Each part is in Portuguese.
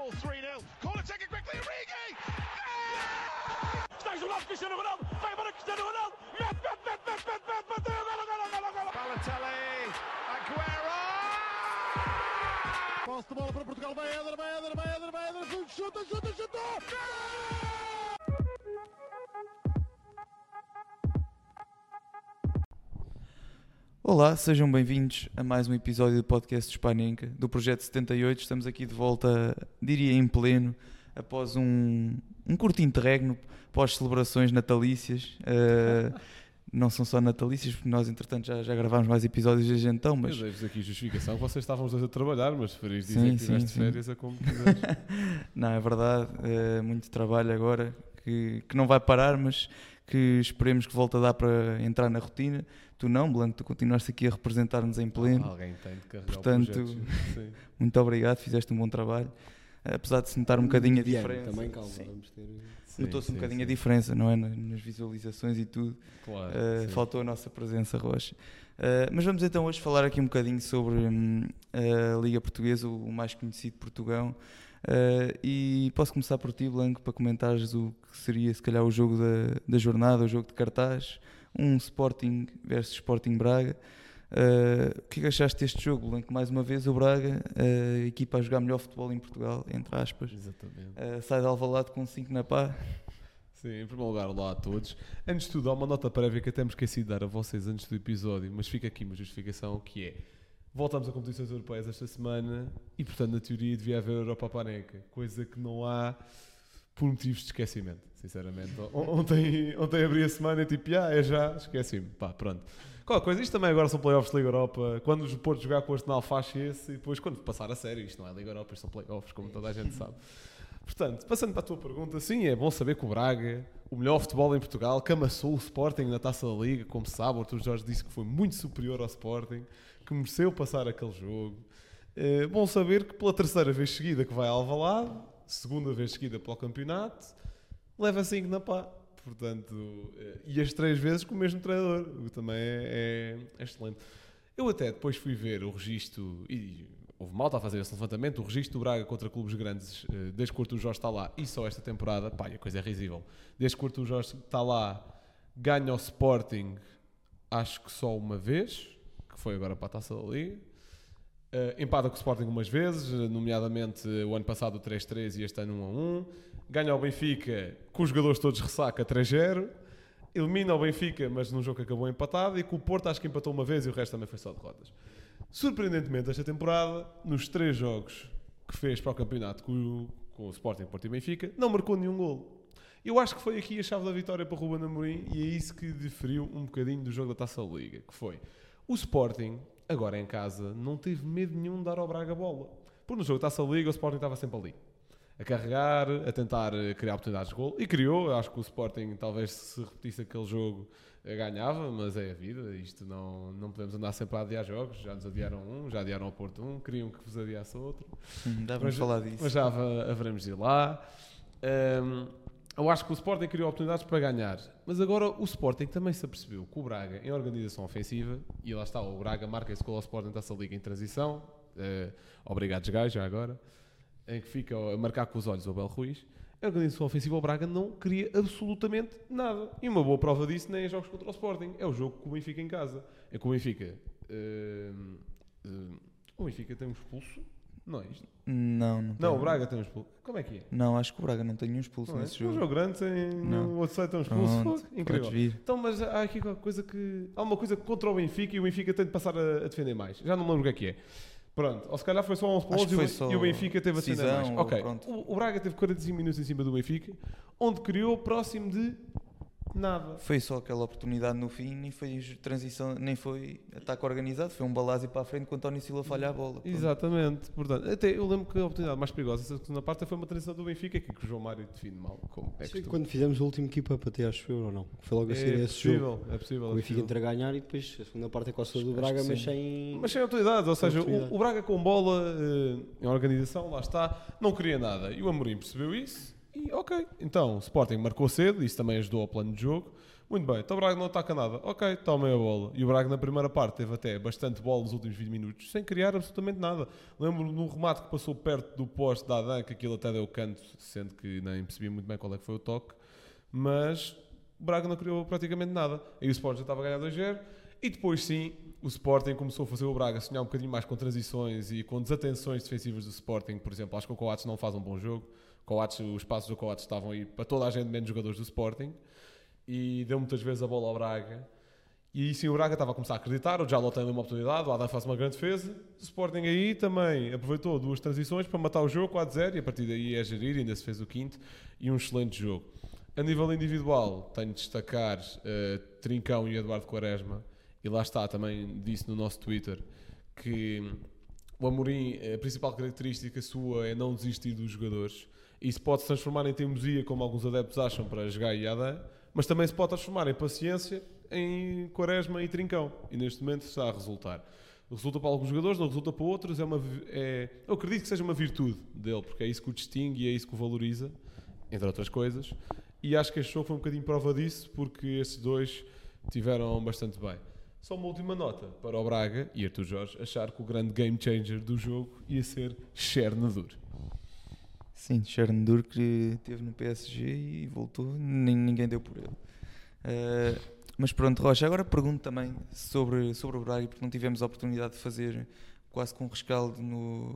fall 3 0. Corner taken quickly. Origi! Está isolado Cristiano Ronaldo. Vai embora Cristiano Ronaldo. Mete, mete, mete, mete, mete, mete, bateu. Golo, golo, golo, golo. Balotelli. Aguero! Posse de bola para Portugal, vai Éder, vai Éder, vai Éder, vai Éder, chuta, chuta, chuta! Olá, sejam bem-vindos a mais um episódio do podcast do Spanenka, do Projeto 78. Estamos aqui de volta, diria em pleno, após um, um curto interregno pós-celebrações natalícias. Uh, não são só natalícias, porque nós, entretanto, já, já gravámos mais episódios desde então, mas... Eu dei-vos aqui justificação vocês estavam dois a trabalhar, mas preferias dizer Sim, que tiveste sim. férias a como quiseres. Não, é verdade, é muito trabalho agora, que, que não vai parar, mas que esperemos que volte a dar para entrar na rotina. Tu não, Blanco, tu continuaste aqui a representar-nos em pleno. Alguém tem de carregar Portanto. Muito obrigado, fizeste um bom trabalho. Apesar de se notar um bocadinho a diferença. Também calma, Sim. vamos ter. Notou-se um sim, bocadinho a sim. diferença, não é? Na- Nas visualizações e tudo. Claro, Uh, faltou a nossa presença, Rocha. Uh, mas vamos então hoje falar aqui um bocadinho sobre hum, a Liga Portuguesa, o mais conhecido Portugão. Uh, e posso começar por ti, Blanco, para comentares o que seria, se calhar, o jogo da, da jornada, o jogo de cartaz. Um Sporting versus Sporting Braga. Uh, o que é que achaste deste jogo, Blanco? Mais uma vez, o Braga, uh, a equipa a jogar melhor futebol em Portugal, entre aspas. Exatamente. Uh, sai de Alvalade com 5 na pá. Sim, em primeiro lugar, olá a todos. Antes de tudo, há uma nota prévia que até me esqueci de dar a vocês antes do episódio, mas fica aqui uma justificação que é voltamos a competições europeias esta semana e, portanto, na teoria devia haver Europa Paneca, coisa que não há por motivos de esquecimento, sinceramente. On- Ontem, ontem abri a semana e tipo, ah, é já, esqueci-me. Pá, pronto. Qual coisa, isto também agora são playoffs de Liga Europa. Quando os Porto jogar com o Arsenal faz esse e depois quando passar a sério, isto não é Liga Europa, isto são playoffs, como toda a gente sabe. Portanto, passando para a tua pergunta, sim, é bom saber que o Braga, o melhor futebol em Portugal, que amassou o Sporting na Taça da Liga, como se sabe, o Artur Jorge disse que foi muito superior ao Sporting, que mereceu passar aquele jogo. É bom saber que pela terceira vez seguida que vai ao Alvalade, segunda vez seguida para o campeonato, leva 5 na pá. Portanto, eh, e as três vezes com o mesmo treinador, o que também é, é excelente. Eu até depois fui ver o registro, e houve malta a fazer esse levantamento, o registro do Braga contra clubes grandes, eh, desde que o Jorge está lá, e só esta temporada, pá, a coisa é risível. Desde que o Jorge está lá, ganha o Sporting, acho que só uma vez, foi agora para a Taça da Liga. Uh, empata com o Sporting umas vezes, eh, nomeadamente eh, o ano passado o 3-3 e este ano 1-1. Ganha o Benfica com os jogadores todos ressaca 3-0. Elimina o Benfica, mas num jogo que acabou empatado. E com o Porto acho que empatou uma vez e o resto também foi só derrotas. Surpreendentemente, esta temporada, nos três jogos que fez para o campeonato com o, com o Sporting, Porto e Benfica, não marcou nenhum golo. Eu acho que foi aqui a chave da vitória para o Ruben Amorim e é isso que diferiu um bocadinho do jogo da Taça da Liga, que foi o Sporting, agora em casa, não teve medo nenhum de dar ao Braga a bola. Porque no jogo da Taça Liga o Sporting estava sempre ali. A carregar, a tentar eh, criar oportunidades de gol. E criou, Eu acho que o Sporting talvez se repetisse aquele jogo eh, ganhava, mas é a vida. Isto não, não podemos andar sempre a adiar jogos. Já nos adiaram um, já adiaram ao Porto um, queriam que vos adiasse outro. Hum, Dá para Mas- falar disso. Mas já haveremos de ir lá. Hum, eu acho que o Sporting criou oportunidades para ganhar. Mas agora o Sporting também se apercebeu que o Braga, em organização ofensiva, e lá está, o Braga marca esse gol ao Sporting da Liga em transição. eh, obrigado, Gás, já agora. Em que fica a marcar com os olhos o Bel Ruiz. Em organização ofensiva, o Braga não queria absolutamente nada. E uma boa prova disso nem é jogos contra o Sporting. É o jogo com o Benfica em casa. É que o Benfica. hum, hum, o Benfica tem um expulso. Não é isto? Não, não, Não, o Braga tem um expulso. Como é que é? Não, acho que o Braga não tem nenhum expulso Não é? nesse Um jogo. jogo grande sem Não. o outro um expulso. Pronto, Incrível. Então, mas há aqui qualquer coisa que. Há uma coisa contra o Benfica e o Benfica tem de passar a, a defender mais. Já não me lembro o que é que é. Pronto, ou se calhar foi só 11 Acho pontos que e, o Benfica teve a decisão, mais. Ok, o, o Braga teve 45 minutos em cima do Benfica, onde criou próximo de nada. Foi só aquela oportunidade no fim, nem foi transição, nem foi ataque organizado, foi um balásio para a frente com o António Silva falha a bola. Pronto. Exatamente, portanto, até eu lembro que a oportunidade mais perigosa dessa segunda parte foi uma transição do Benfica que, que o João Mário define mal. Como é Sim, costume. quando fizemos o último keep up até acho eu ou não? Foi logo a seguir é esse jogo. possível, é possível. O é Benfica possível. entra a ganhar e depois a segunda parte é com a sua do Braga, que mas sem. Mas sem autoridades, ou seja, autoridade. o, o Braga com bola eh, em organização, lá está, não queria nada. E o Amorim percebeu isso e ok. Então, o Sporting marcou cedo, isso também ajudou ao plano de jogo, Muito bem, então o Braga não ataca nada. Ok, tomem a bola. E o Braga na primeira parte teve até bastante bola nos últimos 20 minutos, sem criar absolutamente nada. Lembro num remate que passou perto do poste da Adan, que aquilo até deu canto, sendo que nem percebi muito bem qual é que foi o toque. Mas o Braga não criou praticamente nada. Aí o Sport já estava a ganhar 2-0. E depois sim, o Sporting começou a fazer o Braga sonhar um bocadinho mais com transições e com desatenções defensivas do Sporting. Por exemplo, acho que o Coates não faz um bom jogo. Coates, os passos do Coates estavam aí para toda a gente, menos jogadores do Sporting. E deu muitas vezes a bola ao Braga. E sim o Braga estava a começar a acreditar. O Jalo tem uma oportunidade, o Adam faz uma grande defesa. O Sporting aí também aproveitou duas transições para matar o jogo 4-0 e a partir daí é gerir. Ainda se fez o quinto e um excelente jogo. A nível individual, tenho de destacar eh, Trincão e Eduardo Quaresma. E lá está, também disse no nosso Twitter que o Amorim, a principal característica sua é não desistir dos jogadores. Isso pode se transformar em teimosia, como alguns adeptos acham, para jogar e Adam, mas também se pode transformar em paciência em Quaresma e Trincão. E neste momento está a resultar. Resulta para alguns jogadores, não resulta para outros. É uma, é, eu acredito que seja uma virtude dele, porque é isso que o distingue e é isso que o valoriza, entre outras coisas. E acho que este jogo foi um bocadinho prova disso, porque esses dois tiveram bastante bem. Só uma última nota para o Braga e Artur Jorge achar que o grande game changer do jogo ia ser Chernadur. Sim, Chernobyl que esteve no PSG e voltou, ninguém deu por ele. Eh, mas pronto, Rocha, agora pergunto também sobre, sobre o Braga, porque não tivemos a oportunidade de fazer quase com rescaldo no,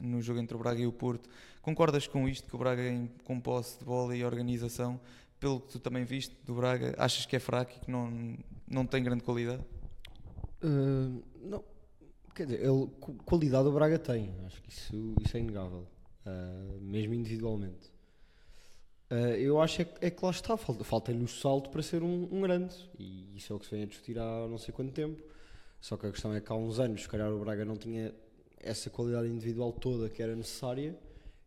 no jogo entre o Braga e o Porto. Concordas com isto, que o Braga em, com posse de bola e organização, pelo que tu também viste do Braga, achas que é fraco e que não, não tem grande qualidade? Uh, não, quer dizer, ele, qu- qualidade o Braga tem, acho que isso, isso é inegável, uh, mesmo individualmente. Uh, eu acho é, é que lá está, falta- falta-lhe o salto para ser um, um grande, e isso é o que se vem a discutir há não sei quanto tempo. Só que a questão é que há uns anos, se calhar, o Braga não tinha essa qualidade individual toda que era necessária,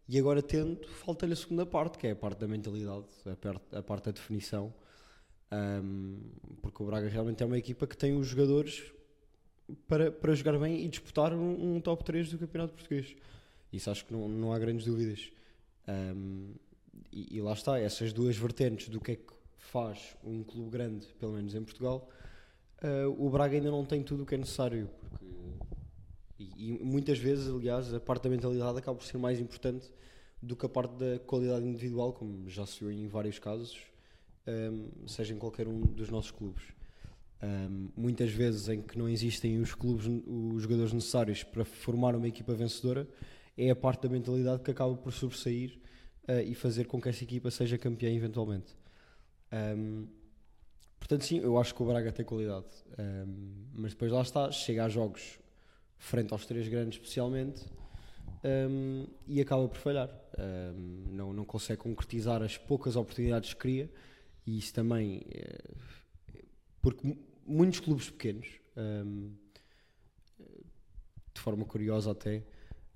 e agora tendo, falta-lhe a segunda parte, que é a parte da mentalidade, a parte, a parte da definição. Um, porque o Braga realmente é uma equipa que tem os jogadores para, para jogar bem e disputar um, um top 3 do Campeonato Português. Isso acho que não, não há grandes dúvidas. Um, e, e lá está, essas duas vertentes do que é que faz um clube grande, pelo menos em Portugal, uh, o Braga ainda não tem tudo o que é necessário. Porque, e, e muitas vezes, aliás, a parte da mentalidade acaba por ser mais importante do que a parte da qualidade individual, como já se viu em vários casos, um, seja em qualquer um dos nossos clubes. Um, muitas vezes em que não existem os clubes, os jogadores necessários para formar uma equipa vencedora, é a parte da mentalidade que acaba por sobressair uh, e fazer com que essa equipa seja campeã eventualmente. Um, portanto, sim, eu acho que o Braga tem qualidade, Um, mas depois lá está, chega a jogos frente aos três grandes, especialmente, um, e acaba por falhar. Não, não consegue concretizar as poucas oportunidades que cria, e isso também. eh, porque mu- muitos clubes pequenos, de forma curiosa até,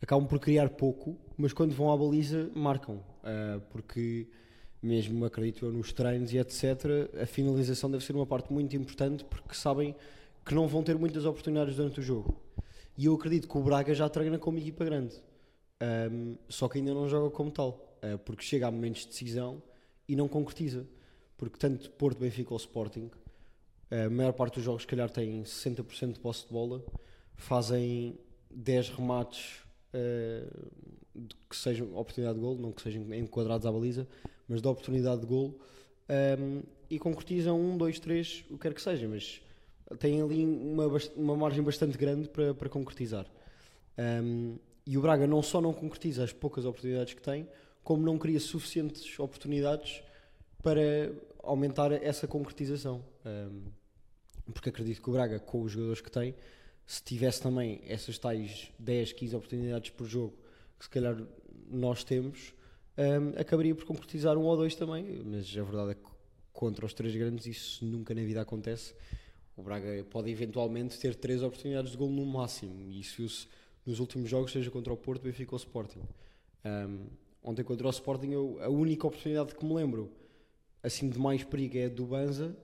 acabam por criar pouco, mas quando vão à baliza marcam. Uh, porque, mesmo acredito eu nos treinos e etc., a finalização deve ser uma parte muito importante porque sabem que não vão ter muitas oportunidades durante o jogo. E eu acredito que o Braga já treina como equipa grande, Um, só que ainda não joga como tal, uh, porque chega a momentos de decisão e não concretiza. Porque tanto Porto, Benfica ou Sporting, a maior parte dos jogos, se calhar, têm 60% de posse de bola, fazem 10 remates uh, que sejam oportunidade de gol, não que sejam enquadrados à baliza, mas de oportunidade de gol, um, e concretizam 1, 2, 3, o que quer que seja, mas têm ali uma, uma margem bastante grande para, para concretizar. Um, e o Braga não só não concretiza as poucas oportunidades que tem, como não cria suficientes oportunidades para aumentar essa concretização. Um, porque acredito que o Braga, com os jogadores que tem, se tivesse também essas tais 10, 15 oportunidades por jogo, que se calhar nós temos, um, acabaria por concretizar um ou dois também. Mas a verdade é que contra os três grandes isso nunca na vida acontece. O Braga pode eventualmente ter três oportunidades de gol no máximo, e isso viu-se nos últimos jogos, seja contra o Porto, Benfica ou Sporting. Um, ontem contra o Sporting, eu, a única oportunidade que me lembro assim de mais perigo é a do Banza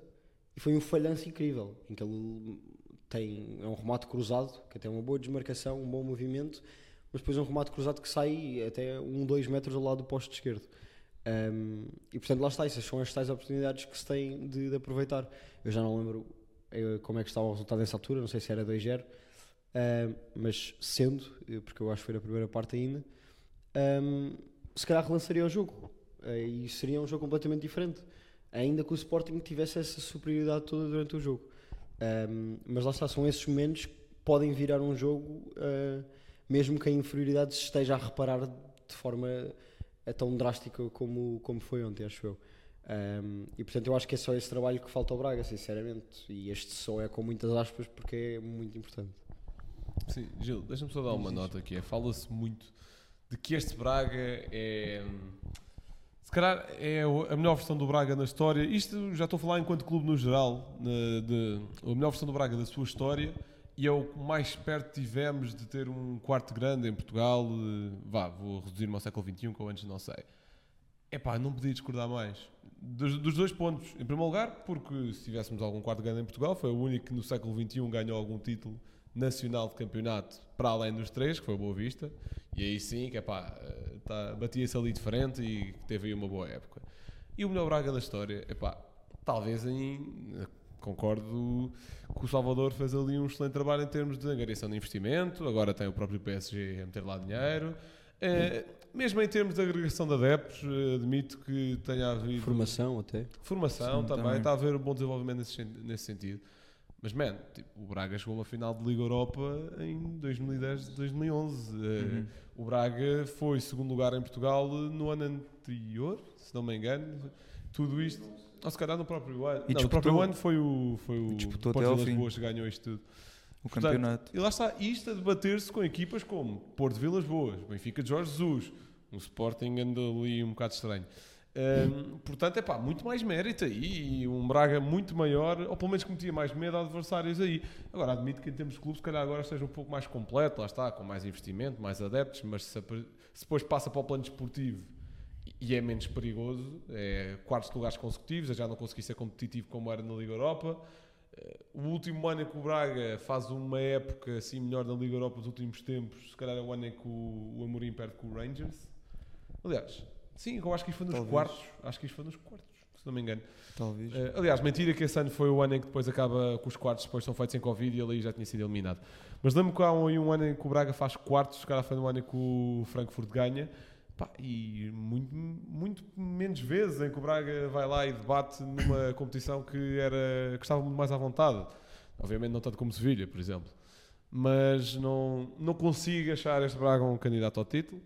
e foi um falhanço incrível em que ele tem é um remate cruzado que até é uma boa desmarcação, um bom movimento mas depois é um remate cruzado que sai até um, dois metros ao lado do posto esquerdo Um, e portanto, lá está, essas são as tais oportunidades que se têm de, de aproveitar. Eu já não lembro eh, como é que estava o resultado nessa altura, não sei se era 2-0, um, mas sendo, eh, porque eu acho que foi na primeira parte ainda, um, se calhar relançaria o jogo eh, e seria um jogo completamente diferente, ainda que o Sporting tivesse essa superioridade toda durante o jogo. Um, mas lá está, são esses momentos que podem virar um jogo, uh, mesmo que a inferioridade se esteja a reparar de forma uh, tão drástica como, como foi ontem, acho eu. Um, e portanto, eu acho que é só esse trabalho que falta ao Braga, sinceramente. E este só é com muitas aspas porque é muito importante. Sim, Gil, deixa-me só dar uma nota aqui. É, Fala-se muito de que este Braga é. Se calhar é a melhor versão do Braga na história. Isto já estou a falar enquanto clube no geral. de, a melhor versão do Braga da sua história. E é o que mais perto tivemos de ter um quarto grande em Portugal. Vá, vou reduzir-me ao século XXI, que eu antes não sei. Epá, não podia discordar mais. Dos, dos dois pontos. Em primeiro lugar, porque se tivéssemos algum quarto grande em Portugal, foi o único que no século XXI ganhou algum título nacional de campeonato para além dos três, que foi o Boa Vista. E aí sim, que epá, eh, tá, batia-se ali de frente e teve aí uma boa época. E o melhor Braga da história, epá, talvez em. Concordo que o Salvador fez ali um excelente trabalho em termos de angariação de investimento, agora tem o próprio PSG a meter lá dinheiro. Eh, mesmo em termos de agregação de adeptos, eh, admito que tenha havido Formação até. formação Sim, também, também. está a haver um bom desenvolvimento nesse, nesse sentido. Mas, man, tipo, o Braga chegou a uma final de Liga Europa em 2010, 2011. Eh, Uhum. O Braga foi segundo lugar em Portugal no ano anterior, se não me engano. Tudo isto, ou se calhar no próprio ano. E não, no disputou- próprio ano foi o, foi o disputou Porto até. Boas que ganhou isto tudo. O Portanto, campeonato. E lá está, isto a debater-se com equipas como Porto Vilas Boas, Benfica de Jorge Jesus, um Sporting anda ali um bocado estranho. Hum, portanto, é pá, muito mais mérito aí e um Braga muito maior, ou pelo menos que metia mais medo a adversários aí. Agora, admito que em termos de clube, se calhar agora esteja um pouco mais completo, lá está, com mais investimento, mais adeptos, mas se, se depois passa para o plano desportivo e é menos perigoso, é quartos lugares consecutivos, já não consegui ser competitivo como era na Liga Europa. Eh, O último ano em que o Braga faz uma época assim melhor na Liga Europa dos últimos tempos, se calhar é o ano em que o, o Amorim perde com o Rangers. Aliás, sim, eu acho que isto foi nos Talvez. quartos. Acho que isto foi nos quartos, se não me engano. Talvez. Eh, aliás, mentira que esse ano foi o ano em que depois acaba com os quartos, depois são feitos em Covid e ele aí já tinha sido eliminado. Mas lembro que há um, um ano em que o Braga faz quartos, se calhar foi no ano em que o Frankfurt ganha. Pá, e muito, muito menos vezes em que o Braga vai lá e debate numa competição que, era, que estava muito mais à vontade. Obviamente não tanto como Sevilha, por exemplo. Mas não, não consigo achar este Braga um candidato ao título.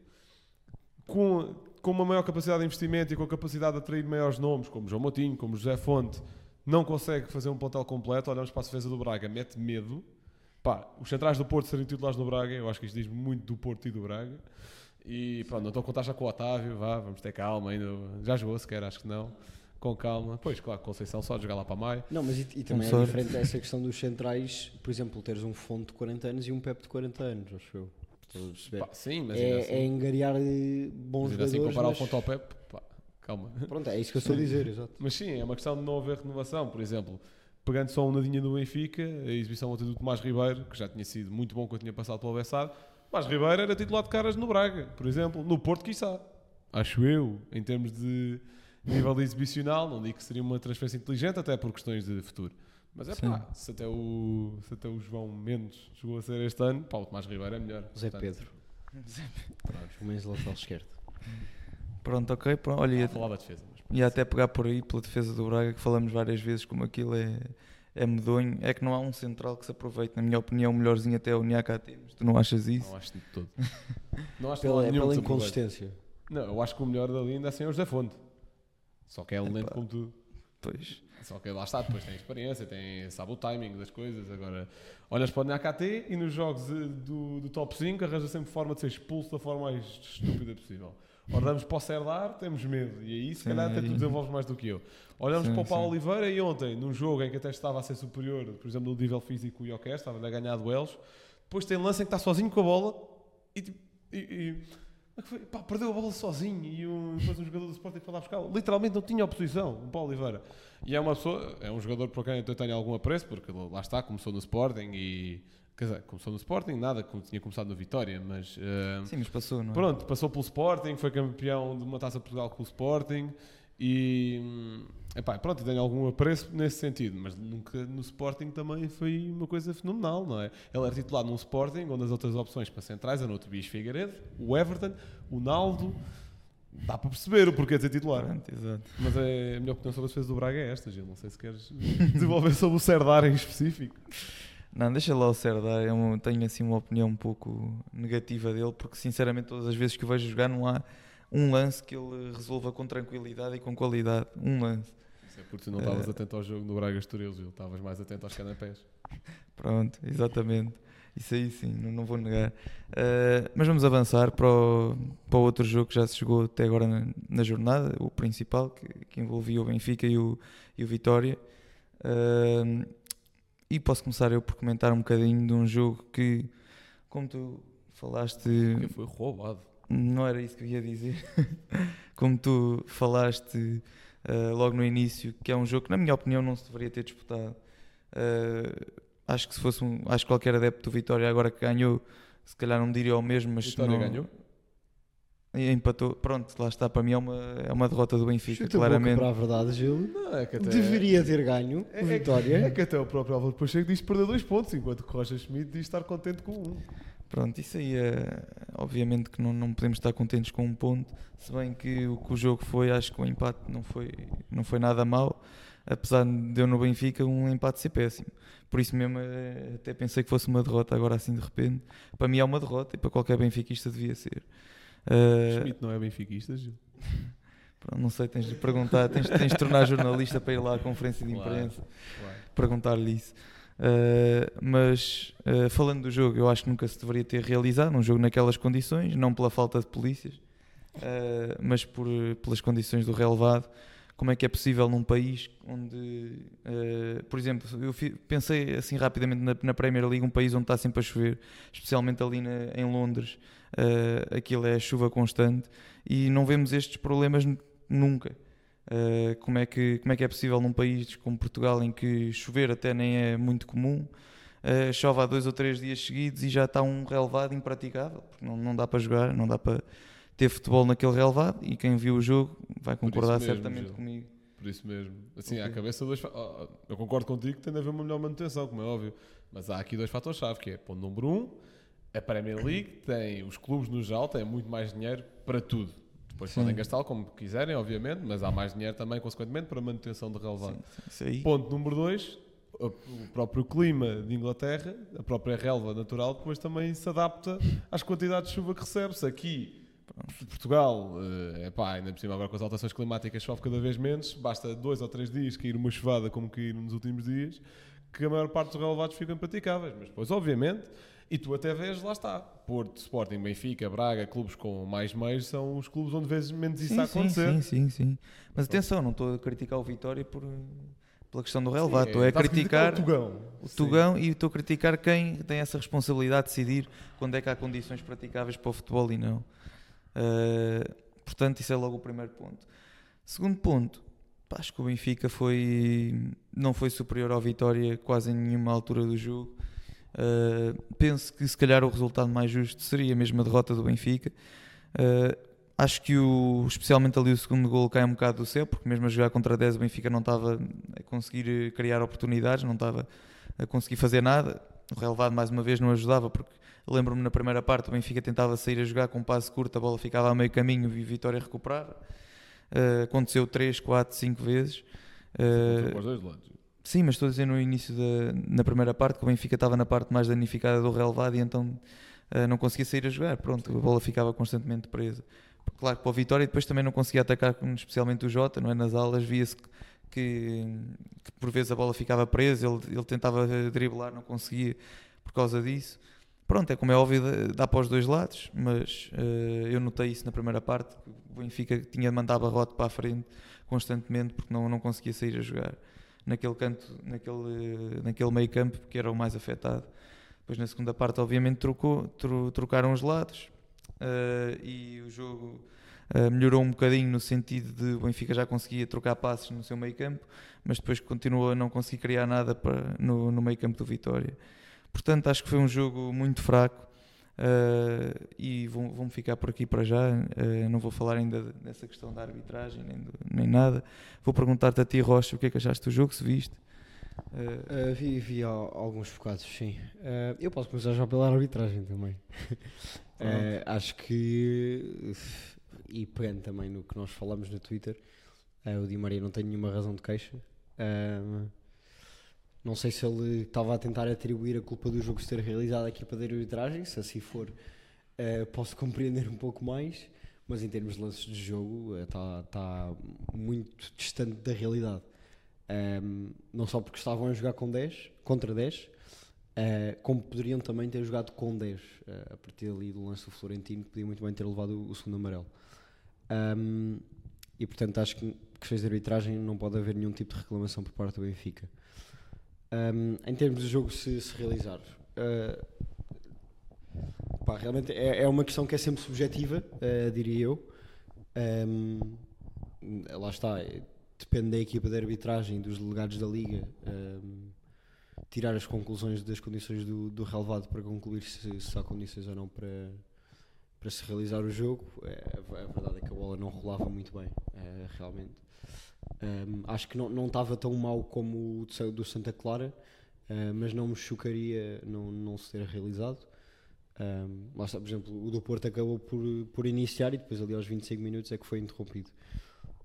Com, com uma maior capacidade de investimento e com a capacidade de atrair maiores nomes, como João Moutinho, como José Fonte, não consegue fazer um plantel completo. Olhamos para a defesa do Braga, mete medo. Pá, os centrais do Porto serem titulares no Braga, eu acho que isto diz muito do Porto e do Braga. E pronto, não estou a contar já com o Otávio, vá, vamos ter calma ainda. Já jogou sequer, acho que não. Com calma. Pois, claro, Conceição só de jogar lá para maio. Não, mas e, e também é diferente essa questão dos centrais, por exemplo, teres um Fonte de 40 anos e um Pepe de 40 anos, acho eu. Estás a perceber? Pá, sim, mas ainda É, assim, é engariar eh, bons mas ainda assim jogadores. comparar mas- o ponto ao Pep, pá, calma. Pronto, é isso que eu estou a dizer, exato. Mas sim, é uma questão de não haver renovação. Por exemplo, pegando só um nadinha do Benfica, a exibição ontem do Tomás Ribeiro, que já tinha sido muito bom quando tinha passado pelo Bessado. Tomás Ribeiro era titular de caras no Braga, por exemplo, no Porto, quiçá. Acho eu, em termos de nível de exibicional, não digo que seria uma transferência inteligente, até por questões de futuro. Mas é pá, se até, o, se até o João Mendes chegou a ser este ano, pá, o Tomás Ribeiro é melhor. Zé Portanto, Pedro. Pronto, o menos lateral esquerdo. Pronto, ok. Pronto. Olha, Não ia, falava de defesa, mas ia até pegar por aí pela defesa do Braga, que falamos várias vezes como aquilo é, é medonho. É que não há um central que se aproveite. Na minha opinião, o melhorzinho até é o Niakate. Mas tu não achas isso? não acho de todo. Não acho Pela, é pela inconsistência. Não, eu acho que o melhor dali ainda assim é o José Fonte. Só que é lento como tudo. Pois. Só que lá está, depois tem experiência, tem, sabe o timing das coisas. Agora, olhas para o NAKT e nos jogos eh, do, do top 5 arranja sempre forma de ser expulso da forma mais estúpida possível. Olhamos para o Serdar, temos medo. E aí, se Sim, calhar, até tu desenvolves mais do que eu. Olhamos Sim, para o Paulo sim. Oliveira e ontem, num jogo em que até estava a ser superior, por exemplo, no nível físico, o Joker estava a ganhar duelos. Depois tem lance em que está sozinho com a bola e, tipo, e, e- Pá, perdeu a bola sozinho e um, depois um jogador do Sporting foi lá buscar. Literalmente não tinha oposição, o Paulo Oliveira. E é uma pessoa, é um jogador por quem eu tenho algum apreço, porque lá está, começou no Sporting e Quer dizer, começou no Sporting, nada, como tinha começado no Vitória, mas. eh, Sim, mas passou, não é? Pronto, passou pelo Sporting, foi campeão de uma taça de Portugal com o Sporting e. Epá, pronto, tem algum apreço nesse sentido, mas nunca no Sporting também foi uma coisa fenomenal, não é? Ele era titular num Sporting, onde as outras opções para centrais eram o Tobias Figueiredo, o Everton, o Naldo. Dá para perceber o porquê de ser titular. Pronto, exato. Mas é, a minha opinião sobre as defesas do Braga é esta, Gil. Não sei se queres desenvolver sobre o Serdar em específico. Não, deixa lá o Serdar, eu tenho assim uma opinião um pouco negativa dele, porque sinceramente todas as vezes que o vejo jogar não há um lance que ele resolva com tranquilidade e com qualidade. Um lance. Isso é porque tu não estavas atento ao jogo no Braga Estoril, Gil. Estavas mais atento aos canapés. Pronto, exatamente. Isso aí sim, não, não vou negar. Uh, mas vamos avançar para o, para o outro jogo que já se jogou até agora na, na jornada, o principal, que, que envolvia o Benfica e o, e o Vitória. Uh, e posso começar eu por comentar um bocadinho de um jogo que, como tu falaste, Que foi roubado. Não era isso que eu ia dizer. Como tu falaste uh, logo no início, que é um jogo que, na minha opinião, não se deveria ter disputado. Uh, acho que se fosse um, acho que qualquer adepto do Vitória agora que ganhou, se calhar não me diria o mesmo, mas Vitória não, ganhou? E empatou. Pronto, lá está. Para mim é uma, é uma derrota do Benfica, Chuta claramente. para a verdade, Gil. Não, é que até... Deveria ter ganho É, o é, Vitória. é que até o próprio Álvaro Pacheco diz que perdeu dois pontos, enquanto que o Rocha Schmidt diz estar contente com um. Pronto, isso aí é. Obviamente que não, não podemos estar contentes com um ponto, se bem que o que o jogo foi, acho que o empate não foi, não foi nada mau, apesar de eu no Benfica um empate ser péssimo. Por isso mesmo eh, até pensei que fosse uma derrota agora assim de repente. Para mim é uma derrota e para qualquer benfiquista devia ser. Eh, Schmidt não é benfiquista, Gil? não sei, tens de perguntar, tens, tens de tornar jornalista para ir lá à conferência de Claro. imprensa Claro. perguntar-lhe isso. Uh, mas uh, falando do jogo, eu acho que nunca se deveria ter realizado um jogo naquelas condições, não pela falta de polícias, uh, mas por, pelas condições do relevado. Como é que é possível num país onde, por exemplo, eu pensei assim rapidamente na, na Premier League, um país onde está sempre a chover, especialmente ali na- em Londres, aquilo é chuva constante e não vemos estes problemas nu- nunca. Uh, como, é que, como é que é possível num país como Portugal em que chover até nem é muito comum, uh, chove há dois ou três dias seguidos e já está um relevado impraticável, porque não, não dá para jogar, não dá para ter futebol naquele relevado e quem viu o jogo vai concordar mesmo, certamente comigo. Por isso mesmo. Assim, à Ok. cabeça, dois. Eu concordo contigo que tem de haver uma melhor manutenção, como é óbvio. Mas há aqui dois fatores-chave, que é, ponto número um, a Premier League tem, os clubes no geral têm muito mais dinheiro para tudo. Depois Sim. podem gastá-lo como quiserem, obviamente, mas há mais dinheiro também, consequentemente, para manutenção de relevado. Ponto número dois, o próprio clima de Inglaterra, a própria relva natural, depois também se adapta às quantidades de chuva que recebe-se. Aqui, Portugal, é pá, ainda por cima agora com as alterações climáticas chove cada vez menos, basta dois ou três dias cair uma chuvada como caíram nos últimos dias, que a maior parte dos relevados ficam praticáveis. Mas depois, obviamente, e tu até vês, lá está, Porto, Sporting, Benfica, Braga, clubes com mais meios, são os clubes onde vezes menos isso sim, a acontecer. sim, sim, sim. Mas atenção, não estou a criticar o Vitória por, pela questão do relevado, estou a estás criticar o Tugão. o. Tugão e estou a criticar quem tem essa responsabilidade de decidir quando é que há condições praticáveis para o futebol e não. Uh, portanto, isso é logo o primeiro ponto. Segundo ponto, acho que o Benfica foi, não foi superior ao Vitória quase em nenhuma altura do jogo. Uh, penso que se calhar o resultado mais justo seria mesmo a derrota do Benfica. Uh, acho que o, especialmente ali o segundo gol cai um bocado do céu, porque mesmo a jogar contra 10 o Benfica não estava a conseguir eh, criar oportunidades, não estava a conseguir fazer nada. O relevado mais uma vez não ajudava, porque lembro-me na primeira parte o Benfica tentava sair a jogar com um passe curto, a bola ficava a meio caminho e o Vitória recuperava. Uh, aconteceu 3, 4, 5 vezes. Uh, para os dois lados. Sim, mas estou a dizer no início da na primeira parte que o Benfica estava na parte mais danificada do relevado e então eh, não conseguia sair a jogar. Pronto, a bola ficava constantemente presa. Claro que para o Vitória depois também não conseguia atacar, especialmente o Jota, não é? Nas alas via-se que, que, por vezes a bola ficava presa, ele, ele tentava eh, driblar, não conseguia por causa disso. Pronto, é como é óbvio, dá- para os dois lados, mas eh, eu notei isso na primeira parte, que o Benfica tinha de mandar barrote para a frente constantemente porque não, não conseguia sair a jogar naquele canto, naquele, naquele meio campo que era o mais afetado. Depois na segunda parte, obviamente, trocou, tro- trocaram os lados eh, e o jogo eh, melhorou um bocadinho no sentido de o Benfica já conseguia trocar passes no seu meio campo, mas depois continuou a não conseguir criar nada para, no, no meio campo do Vitória. Portanto, acho que foi um jogo muito fraco. Uh, e vão- vão-me ficar por aqui para já. Uh, não vou falar ainda dessa questão da arbitragem nem, do- nem nada. Vou perguntar-te a ti, Rocha, o que é que achaste do jogo, se viste. Uh, vi, vi al- alguns bocados, sim. Eu posso começar já pela arbitragem também. Acho que, e pegando também no que nós falamos no Twitter, o Di Maria não tem nenhuma razão de queixa. Uh, não sei se ele estava a tentar atribuir a culpa do jogo se ter realizado à equipa de arbitragem, se assim for, uh, posso compreender um pouco mais, mas em termos de lances de jogo está tá muito distante da realidade. Um, não só porque estavam a jogar com 10 contra 10, uh, como poderiam também ter jogado com 10 uh, a partir ali do lance do Florentino, que podia muito bem ter levado o, o segundo amarelo. Um, e portanto acho que questões de arbitragem não pode haver nenhum tipo de reclamação por parte do Benfica. Um, em termos de jogo se, se realizar, uh, pá, realmente é, é uma questão que é sempre subjetiva, uh, diria eu. Um, lá está, é- depende da equipa de arbitragem, dos delegados da liga, um, tirar as conclusões das condições do, do relevado para concluir se, se há condições ou não para, para se realizar o jogo. É, a verdade é que a bola não rolava muito bem, é, realmente. Um, acho que não, não estava tão mal como o do Santa Clara, uh, mas não me chocaria não, não se ter realizado. Um, por exemplo, o do Porto acabou por, por iniciar e depois ali aos 25 minutos é que foi interrompido.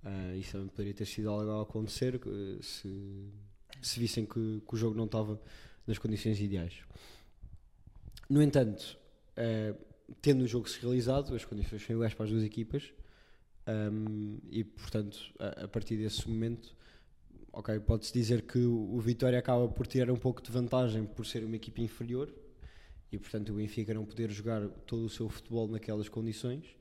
Uh, isso também poderia ter sido algo a acontecer uh, se, se vissem que, que o jogo não estava nas condições ideais. No entanto, uh, tendo o jogo se realizado, as condições são iguais para as duas equipas um, e, portanto, a, a partir desse momento, ok, pode-se dizer que o, Vitória acaba por tirar um pouco de vantagem por ser uma equipa inferior e, portanto, o Benfica não poder jogar todo o seu futebol naquelas condições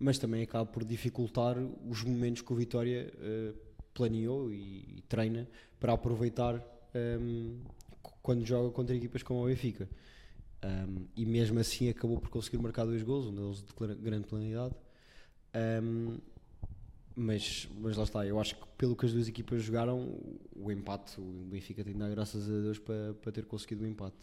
mas também acaba por dificultar os momentos que o Vitória eh, planeou e, e treina para aproveitar c- quando joga contra equipas como o Benfica. Um, e mesmo assim acabou por conseguir marcar dois gols, um deles de grande planidade. Um, mas, mas lá está, eu acho que pelo que as duas equipas jogaram, o- empate, o Benfica tem de dar graças a Deus para, para ter conseguido o empate.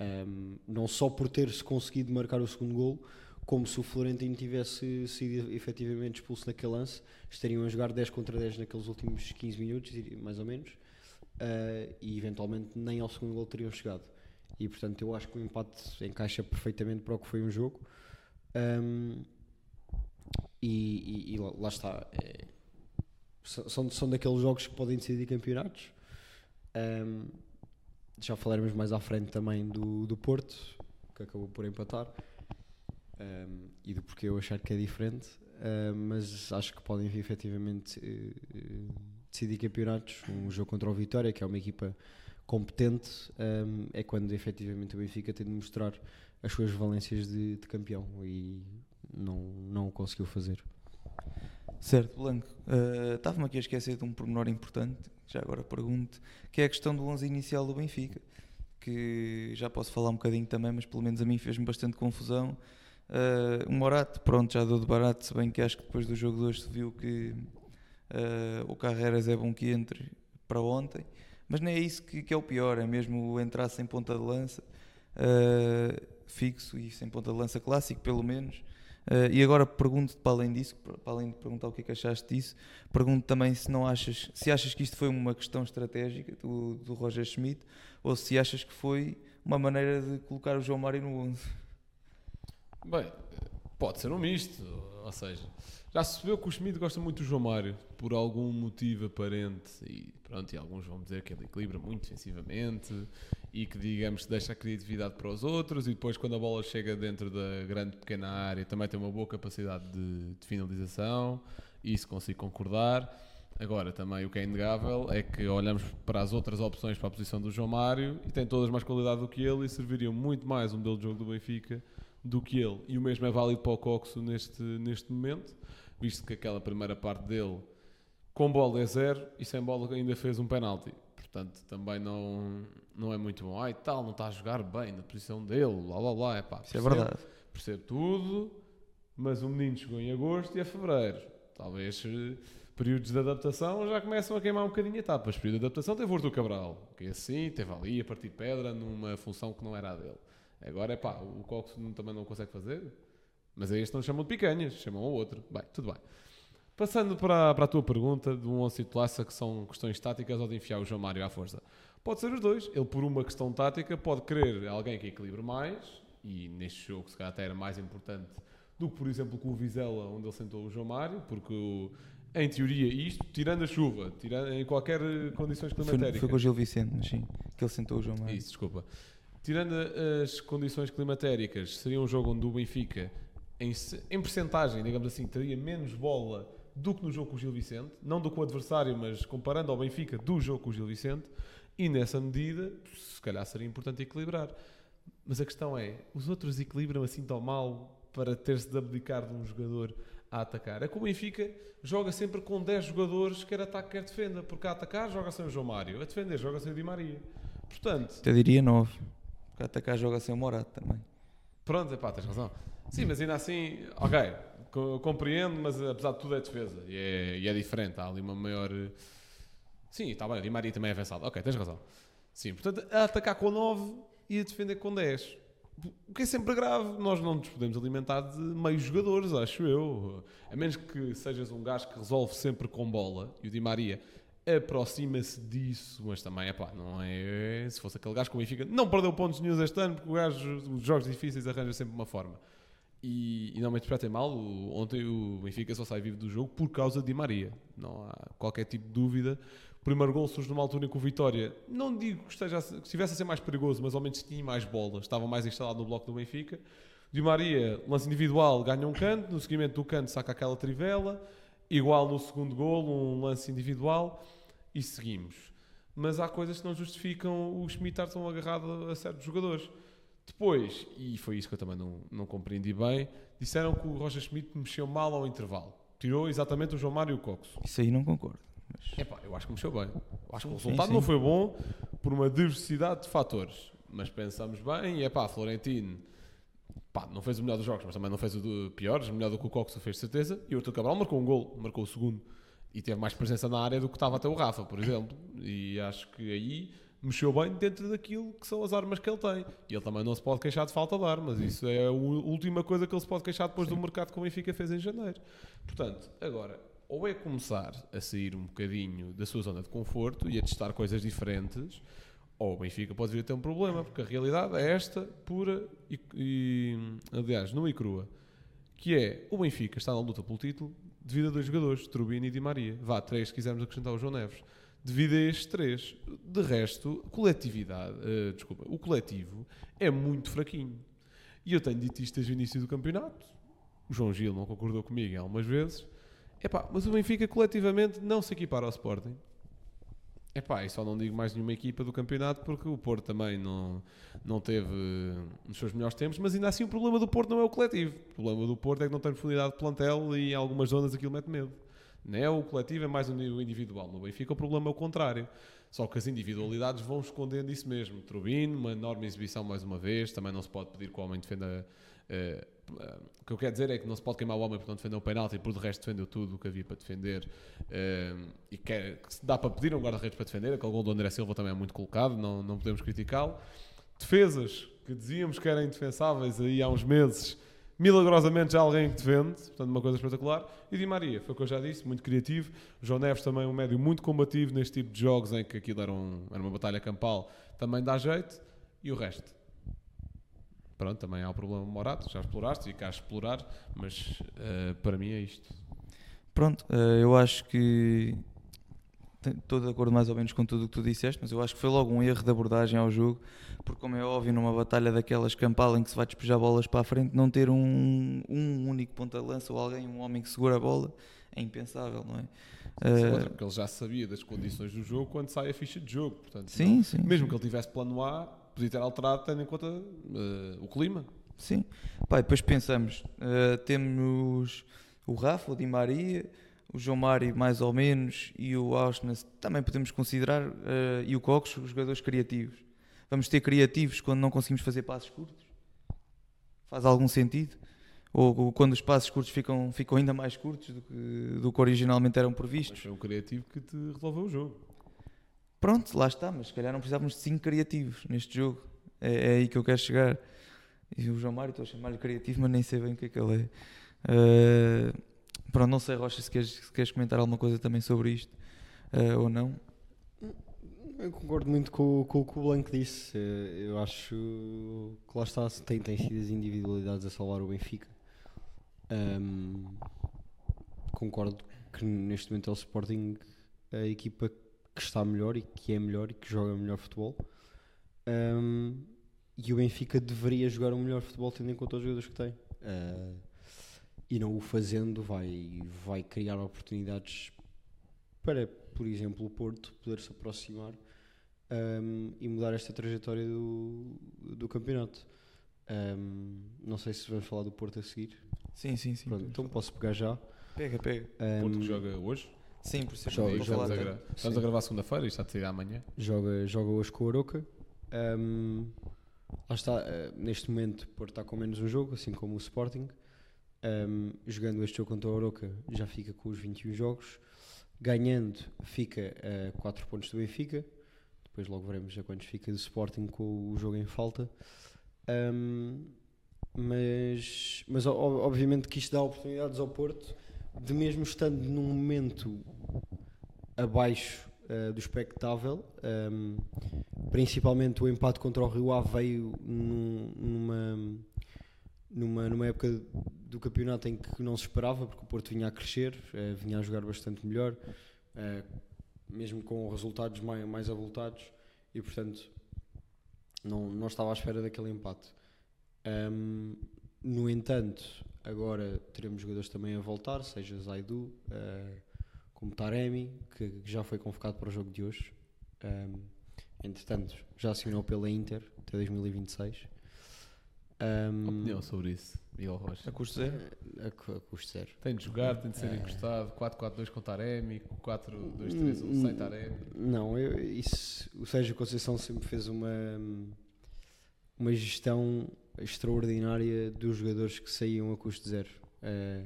Um, não só por ter-se conseguido marcar o segundo gol, como se o Florentino tivesse sido efetivamente expulso naquele lance, estariam a jogar 10 contra 10 naqueles últimos 15 minutos, mais ou menos, uh, e eventualmente nem ao segundo gol teriam chegado. E portanto eu acho que o empate encaixa perfeitamente para o que foi um jogo. Um, e, e- e lá, está. é- são, são daqueles jogos que podem decidir campeonatos. Um, já falaremos mais à frente também do, do Porto, que acabou por empatar, um, e do porquê eu achar que é diferente. um, mas acho que podem efetivamente eh, decidir campeonatos. Um jogo contra o Vitória, que é uma equipa competente, um, é quando efetivamente o Benfica tem de mostrar as suas valências de, de campeão e não, não o conseguiu fazer. Certo, Blanco. Uh, Estava-me aqui a esquecer de um pormenor importante, já agora pergunto, que é a questão do 11 inicial do Benfica, que já posso falar um bocadinho também, mas pelo menos a mim fez-me bastante confusão. Uh, o Morato, pronto, já deu de barato, se bem que acho que depois do jogo de hoje se viu que uh, o Carreras é bom que entre para ontem, mas nem é isso que, que é o pior, é mesmo entrar sem ponta de lança, uh, fixo e sem ponta de lança clássico, pelo menos. Uh, e agora pergunto-te para além disso, para além de perguntar o que é que achaste disso, pergunto também se não achas, se achas que isto foi uma questão estratégica do, do Roger Schmidt ou se achas que foi uma maneira de colocar o João Mário no 11. Bem, pode ser um misto, ou seja, já se percebeu que o Schmidt gosta muito do João Mário, por algum motivo aparente, e pronto, e alguns vão dizer que ele equilibra muito defensivamente e que digamos deixa a criatividade para os outros e depois quando a bola chega dentro da grande pequena área também tem uma boa capacidade de, de finalização, isso consigo concordar. Agora, também o que é inegável é que olhamos para as outras opções para a posição do João Mário e tem todas mais qualidade do que ele e serviriam muito mais um modelo de jogo do Benfica do que ele. E o mesmo é válido para o Coxo neste, neste momento, visto que aquela primeira parte dele com bola é zero e sem bola ainda fez um penalti. Portanto, também não, não é muito bom. Ai, tal, não está a jogar bem na posição dele, blá blá blá. Epá, Isso é percebo- verdade. Percebo tudo, mas o menino chegou em agosto e é fevereiro. Talvez eh, Períodos de adaptação já começam a queimar um bocadinho etapas. Período de adaptação teve o Arthur Cabral, que é assim, teve ali a partir de pedra numa função que não era a dele. Agora é pá, o Cox também não consegue fazer, mas a este não chamam de picanhas, chamam ao outro. Bem, tudo bem. Passando para, para a tua pergunta do 11 titulaça, que são questões táticas ou de enfiar o João Mário à força. Pode ser os dois. Ele, por uma questão tática, pode querer alguém que equilibre mais, e neste jogo, se calhar, até era mais importante do que, por exemplo, com o Vizela, onde ele sentou o João Mário, porque, o- em teoria, isto, tirando a chuva, tirando, em qualquer condições Foi, climatéricas. foi com o Gil Vicente, mas sim, que ele sentou o João Mário. Isso, desculpa. Tirando as condições climatéricas, seria um jogo onde o Benfica, em, em percentagem, digamos assim, teria menos bola do que no jogo com o Gil Vicente. Não do que o adversário, mas comparando ao Benfica do jogo com o Gil Vicente. E nessa medida, se calhar seria importante equilibrar. Mas a questão é, os outros equilibram assim tão mal para ter-se de abdicar de um jogador a atacar? É que o Benfica joga sempre com 10 jogadores, quer ataque, quer defenda. Porque a atacar joga sem o João Mário, a defender joga sem o Di Maria. Portanto, Até diria 9. Porque atacar joga sem o também. Pronto, epá, tens razão. Sim, mas ainda assim, ok, co- compreendo, mas apesar de tudo é defesa e é, e é diferente. Há ali uma maior. Sim, está bem, o Di Maria também é avançado. Ok, tens razão. Sim, portanto, a atacar com 9 e a defender com 10. O que é sempre grave, nós não nos podemos alimentar de meios jogadores, acho eu. A menos que sejas um gajo que resolve sempre com bola, e o Di Maria aproxima-se disso, mas também, epá, não é... Se fosse aquele gajo que o Benfica não perdeu pontos nenhum este ano, porque o gajo, os jogos difíceis arranja sempre uma forma. E, e não me interpretem mal, o- ontem o Benfica só sai vivo do jogo por causa de Maria. Não há qualquer tipo de dúvida. O primeiro gol surge numa altura em que o Vitória, não digo que, esteja que estivesse a ser mais perigoso, mas ao menos tinha mais bolas, estava mais instalado no bloco do Benfica. Di Maria, lance individual, ganha um canto, no seguimento do canto saca aquela trivela, igual no segundo gol, um lance individual, e seguimos. Mas há coisas que não justificam o Schmidt estar tão agarrado a certos jogadores. Depois, e foi isso que eu também não, não compreendi bem, disseram que o Roger Schmidt mexeu mal ao intervalo. Tirou exatamente o João Mário e o Coxo. Isso aí não concordo. Epá, eu acho que mexeu bem. Eu acho que o Sim, resultado sim. não foi bom por uma diversidade de fatores. Mas pensamos bem, e é pá, Florentino pá, não fez o melhor dos jogos, mas também não fez o do piores, melhor do que o Coxo fez, certeza. E o Arthur Cabral marcou um gol, marcou o segundo. E teve mais presença na área do que estava até o Rafa, por exemplo. E acho que aí mexeu bem dentro daquilo que são as armas que ele tem. E ele também não se pode queixar de falta de armas. Isso é a última coisa que ele se pode queixar depois do mercado que o Benfica fez em janeiro. Portanto, agora, ou é começar a sair um bocadinho da sua zona de conforto e a testar coisas diferentes, ou o Benfica pode vir a ter um problema, porque a realidade é esta, pura e, e aliás, nua e crua, que é o Benfica está na luta pelo título devido a dois jogadores, Trubino e Di Maria. Vá, três se quisermos acrescentar o João Neves. Devido a estes três. De resto, coletividade, eh, desculpa, o coletivo é muito fraquinho. E eu tenho dito isto desde o início do campeonato. O João Gil não concordou comigo algumas vezes. Epá, mas o Benfica coletivamente não se equipara ao Sporting. Epá, e só não digo mais nenhuma equipa do campeonato porque o Porto também não, não teve nos seus melhores tempos, mas ainda assim o problema do Porto não é o coletivo. O problema do Porto é que não tem profundidade de plantel e em algumas zonas aquilo mete medo. Não é o coletivo, é mais o individual. No Benfica o problema é o contrário. Só que as individualidades vão escondendo isso mesmo. Trubino, uma enorme exibição mais uma vez. Também não se pode pedir que o homem defenda. eh, o que eu quero dizer é que não se pode queimar o homem por não defender o penalti e por de resto defendeu tudo o que havia para defender. eh, e quer, que se dá para pedir um guarda-redes para defender. Aquele gol do André Silva também é muito colocado, não, não podemos criticá-lo. Defesas que dizíamos que eram indefensáveis aí há uns meses. Milagrosamente já alguém que defende, portanto, uma coisa espetacular. E Di Maria, foi o que eu já disse, muito criativo. João Neves também um médio muito combativo neste tipo de jogos em que aquilo era, um- era uma batalha campal, também dá jeito. E o resto? Pronto, também há o problema Morato, já exploraste e cá explorar, mas eh, para mim é isto. Pronto, eh, eu acho que estou de acordo mais ou menos com tudo o que tu disseste, mas eu acho que foi logo um erro de abordagem ao jogo, porque como é óbvio numa batalha daquelas campal em que se vai despejar bolas para a frente, não ter um, um único ponta de lança ou alguém, um homem que segura a bola, é impensável, não é? Eh, Outra, porque ele já sabia das condições do jogo quando sai a ficha de jogo. Portanto, sim, não- sim. mesmo que ele tivesse plano A, podia ter alterado tendo em conta eh, o clima. Sim. Pá, e depois pensamos, eh, temos o Rafa, o Di Maria, o João Mário mais ou menos e o Auschwitz também podemos considerar eh, e o Cocos, os jogadores criativos. Vamos ter criativos quando não conseguimos fazer passos curtos? Faz algum sentido? Ou, ou quando os passos curtos ficam, ficam ainda mais curtos do que, do que originalmente eram Mas previstos. foi um criativo que te resolveu o jogo. Pronto, lá está, mas se calhar não precisávamos de 5 criativos neste jogo. É, é aí que eu quero chegar. E o João Mário, estou a chamar-lhe criativo, mas nem sei bem o que é que ele é. Eh, pronto, não sei, Rocha, se queres, se queres comentar alguma coisa também sobre isto eh, ou não. Eu concordo muito com, com o que o Blanco disse. Eh, Eu acho que lá está, tem, tem sido as individualidades a salvar o Benfica. Ahm, concordo que neste momento é o Sporting a equipa que está melhor e que é melhor e que joga melhor futebol. Ahm, e o Benfica deveria jogar o melhor futebol tendo em conta os jogadores que tem. Ah, e não o fazendo vai, vai criar oportunidades para, por exemplo, o Porto poder se aproximar um, e mudar esta trajetória do, do campeonato. Um, não sei se vamos falar do Porto a seguir. Sim, sim, sim. Pronto, então posso pegar já. Pega, pega. Um, Porto que joga hoje. Sim, por ser Joga- para estamos falar a, tanto. gra- estamos a gravar segunda-feira e está a sair amanhã. joga, joga hoje com o Aroca. Um, lá está, eh, neste momento, o Porto está com menos um jogo, assim como o Sporting. Um, jogando este jogo contra o Aroca, já fica com os 21 jogos. Ganhando, fica a 4 pontos do Benfica. Depois logo veremos a quantos fica do Sporting com o jogo em falta. Um, mas, mas obviamente que isto dá oportunidades ao Porto de mesmo estando num momento abaixo eh, do expectável, um, principalmente o empate contra o Rio Ave veio num- numa, numa, numa época do campeonato em que não se esperava, porque o Porto vinha a crescer, eh, vinha a jogar bastante melhor, eh, mesmo com resultados mais, mais e portanto não, não estava à espera daquele empate. Um, no entanto, agora teremos jogadores também a voltar, seja Zaidu, eh, como Taremi, que que já foi convocado para o jogo de hoje. Um, entretanto, já assinou pela Inter até 2026. Um, Opinião sobre isso, Miguel Rocha. A custo zero? a, cu- a custo zero. Tem de jogar, tem de ser É. encostado. 4-4-2 com Taremi, 4-2-3-1 sem Taremi. Não, eu, isso, o Sérgio Conceição sempre fez uma, uma gestão extraordinária dos jogadores que saíam a custo zero. Eh,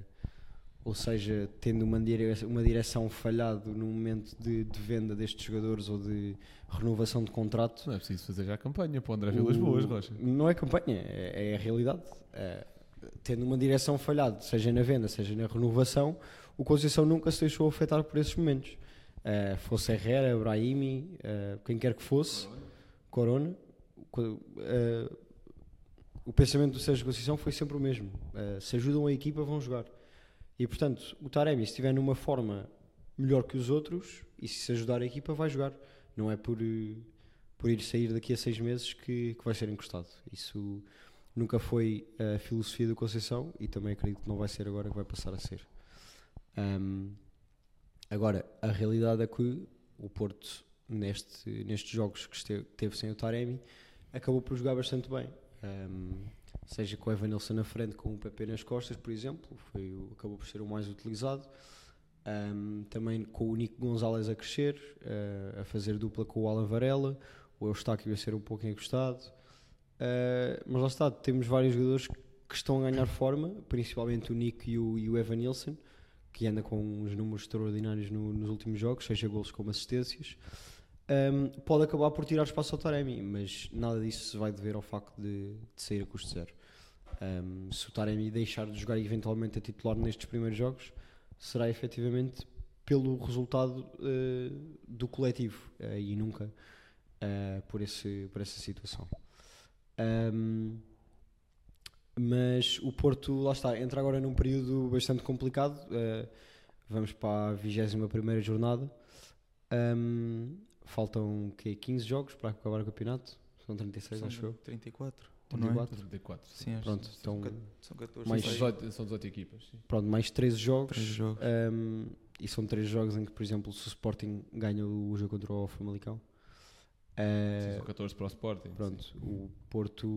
ou seja, tendo uma direção, uma direção falhado no momento de, de venda destes jogadores ou de renovação de contrato, Não é preciso fazer já campanha para o André Vilas Boas, Rocha. Não é campanha, é, é a realidade. É, tendo uma direção falhada, seja na venda, seja na renovação, o Conceição nunca se deixou afetar por esses momentos. É, fosse Herrera, Brahimi, é, quem quer que fosse, Corona, co- é, o pensamento do Sérgio Conceição foi sempre o mesmo. É, se ajudam a equipa, vão jogar. E portanto, o Taremi, se estiver numa forma melhor que os outros, e se ajudar a equipa, vai jogar. Não é por, eh, por ir sair daqui a seis meses que, que vai ser encostado. Isso nunca foi a filosofia do Conceição e também acredito que não vai ser agora que vai passar a ser. Ahm, agora, a realidade é que o Porto, neste, nestes jogos que este- teve sem o Taremi, acabou por jogar bastante bem. Ahm, seja com o Evanilson na frente, com o PP nas costas, por exemplo, foi, acabou por ser o mais utilizado. Ahm, também com o Nico Gonzalez a crescer, eh, a fazer dupla com o Alan Varela, o Eustáquio a ser um pouco encostado. Eh, mas lá está, temos vários jogadores que estão a ganhar forma, principalmente o Nico e o, e o Evan que anda com uns números extraordinários no- nos últimos jogos, seja golos como assistências. Ahm, pode acabar por tirar espaço ao Taremi, mas nada disso se vai dever ao facto de, de sair a custo zero. Ahm, se o Taremi deixar de jogar eventualmente a titular nestes primeiros jogos, será efetivamente pelo resultado eh, do coletivo eh, e nunca eh, por, esse, por essa situação. Ahm, mas o Porto, lá está, entra agora num período bastante complicado. vamos para a 21 jornada. Ahm, faltam quê? 15 jogos para acabar o campeonato. São 36, São acho eu. 34. ou não é? 34. 34. Sim, acho Pronto, que então são, são 14. mais São sei. 18, são 18 equipas. sim. pronto, mais 13 jogos. Três jogos. Um, e são três jogos em que, por exemplo, se o Sporting ganha o jogo contra o Famalicão, uh, São 14 para o Sporting. pronto, sim. o Porto,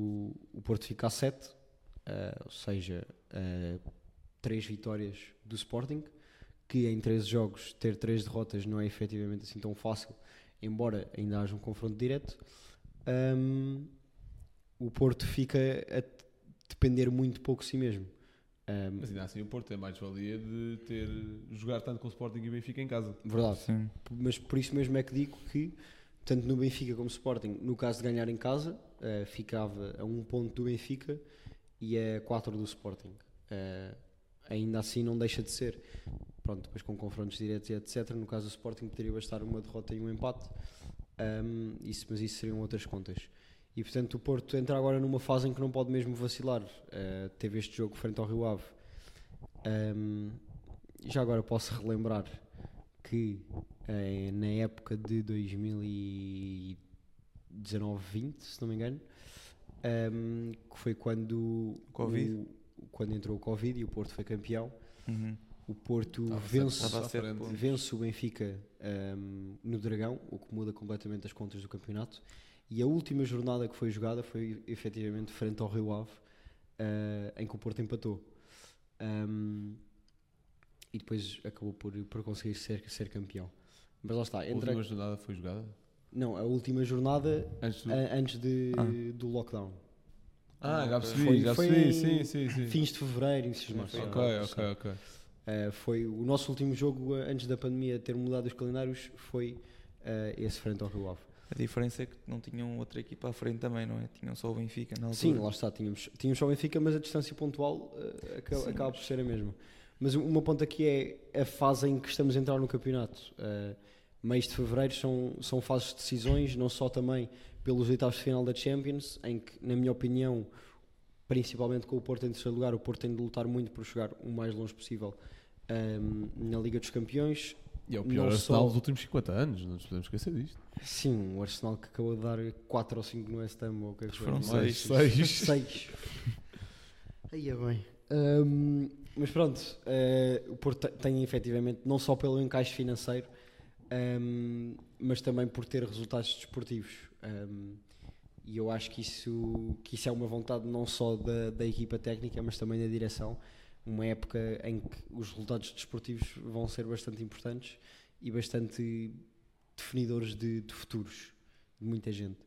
o Porto fica a 7, ou seja, uh, três vitórias do Sporting, que em 13 jogos ter três derrotas não é efetivamente assim tão fácil, embora ainda haja um confronto direto. Um, o Porto fica a depender muito pouco de si mesmo. Um, Mas ainda assim o Porto tem mais valia de ter jogar tanto com o Sporting e o Benfica em casa. verdade. Sim. Mas por isso mesmo é que digo que, tanto no Benfica como no Sporting, no caso de ganhar em casa, eh, ficava a um ponto do Benfica e a 4 do Sporting. Eh, ainda assim não deixa de ser. Pronto, depois com confrontos diretos e etc. No caso do Sporting poderia bastar uma derrota e um empate. Um, isso, mas isso seriam outras contas. E portanto o Porto entra agora numa fase em que não pode mesmo vacilar. Eh, teve este jogo frente ao Rio Ave. Um, já agora posso relembrar que eh, na época de 2019-20, se não me engano, um, que foi quando, Covid. o- quando entrou o Covid e o Porto foi campeão, Uhum. o Porto vence, vence o Benfica um, no Dragão, o que muda completamente as contas do campeonato. E a última jornada que foi jogada foi efetivamente frente ao Rio Ave, eh, em que o Porto empatou. Um, e depois acabou por, por conseguir ser, ser campeão. Mas lá está, A última jornada foi jogada? não, a última jornada Antes do... a- antes de, Ah. do lockdown. Ah, já percebi, Foi- já foi percebi, sim, sim, sim. Fins de fevereiro, inícios de março. Ok, ok, ok. Uh, foi o nosso último jogo uh, antes da pandemia ter mudado os calendários foi uh, esse frente ao Rio Ave. A diferença é que não tinham outra equipa à frente também, não é? Tinham só o Benfica na altura. Sim, lá está, tínhamos, tínhamos só o Benfica, mas a distância pontual uh, acaba, Sim, acaba mas- por ser a mesma. Mas o meu ponto aqui é a fase em que estamos a entrar no campeonato. Uh, mês de fevereiro são, são fases de decisões, não só também pelos oitavos de final da Champions, em que, na minha opinião, principalmente com o Porto em terceiro lugar, o Porto tem de lutar muito por chegar o mais longe possível um, na Liga dos Campeões. E é o pior Não Arsenal só- dos últimos 50 anos, não nos podemos esquecer disto. Sim, o Arsenal que acabou de dar 4 ou 5 no West Ham, ou o que é que foi? Foram Mais seis. Seis. Aí é bem. Ahm, mas pronto, eh, o Porto te- tem efetivamente, não só pelo encaixe financeiro, ahm, mas também por ter resultados desportivos. Ahm, e eu acho que isso, que isso é uma vontade não só da, da equipa técnica, mas também da direção. Uma época em que os resultados desportivos vão ser bastante importantes e bastante definidores de, de futuros de muita gente.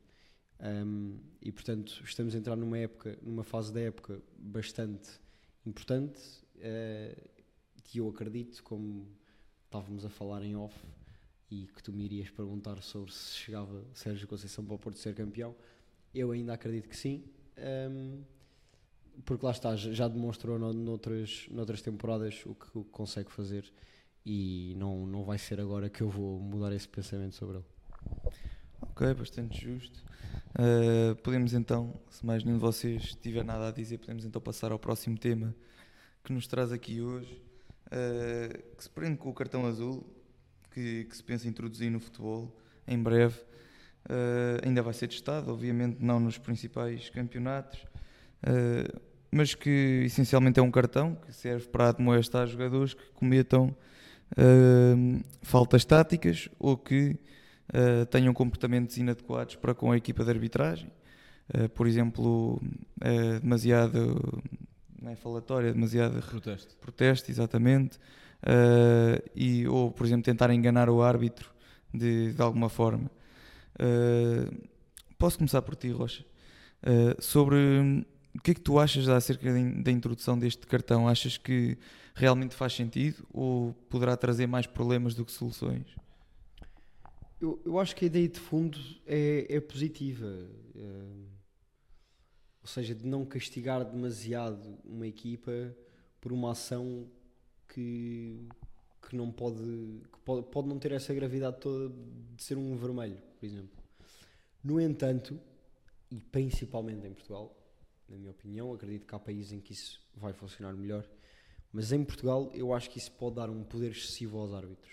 Um, e portanto estamos a entrar numa época, numa fase da época bastante importante eh, que eu acredito, como estávamos a falar em off e que tu me irias perguntar sobre se chegava Sérgio Conceição para o Porto ser campeão, eu ainda acredito que sim. um, porque lá está, já demonstrou no- noutras, noutras temporadas o que, o que consegue fazer e não, não vai ser agora que eu vou mudar esse pensamento sobre ele. Ok, bastante justo. Uh, podemos então, se mais nenhum de vocês tiver nada a dizer, podemos então passar ao próximo tema que nos traz aqui hoje, uh, que se prende com o cartão azul, que, que se pensa introduzir no futebol em breve. Uh, ainda vai ser testado, obviamente não nos principais campeonatos, uh, mas que essencialmente é um cartão que serve para admoestar jogadores que cometam uh, faltas táticas ou que tenham comportamentos inadequados para com a equipa de arbitragem. Por exemplo, uh, demasiado não é falatória, demasiado Protesto. protesto, exatamente, uh, e, ou, por exemplo, tentar enganar o árbitro de, de alguma forma. Uh, posso começar por ti, Rocha? Uh, sobre hum, o que é que tu achas acerca da in- da introdução deste cartão? Achas que realmente faz sentido ou poderá trazer mais problemas do que soluções? Eu, eu acho que a ideia de fundo é, é positiva. ou seja, de não castigar demasiado uma equipa por uma ação que, que não pode, que pode, pode não ter essa gravidade toda de ser um vermelho, por exemplo. No entanto, e principalmente em Portugal, na minha opinião, acredito que há países em que isso vai funcionar melhor, mas em Portugal eu acho que isso pode dar um poder excessivo aos árbitros.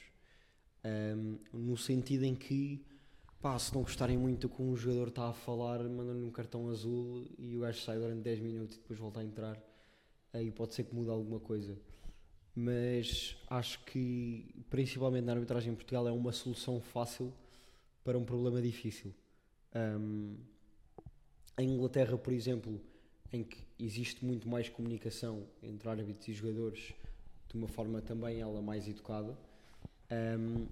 Um, no sentido em que, pá, se não gostarem muito que um jogador está a falar, mandam-lhe um cartão azul e o gajo sai durante 10 minutos e depois volta a entrar. Aí pode ser que mude alguma coisa. Mas acho que, principalmente na arbitragem em Portugal, é uma solução fácil para um problema difícil. Um, em Inglaterra, por exemplo, em que existe muito mais comunicação entre árbitros e jogadores, de uma forma também ela mais educada, um,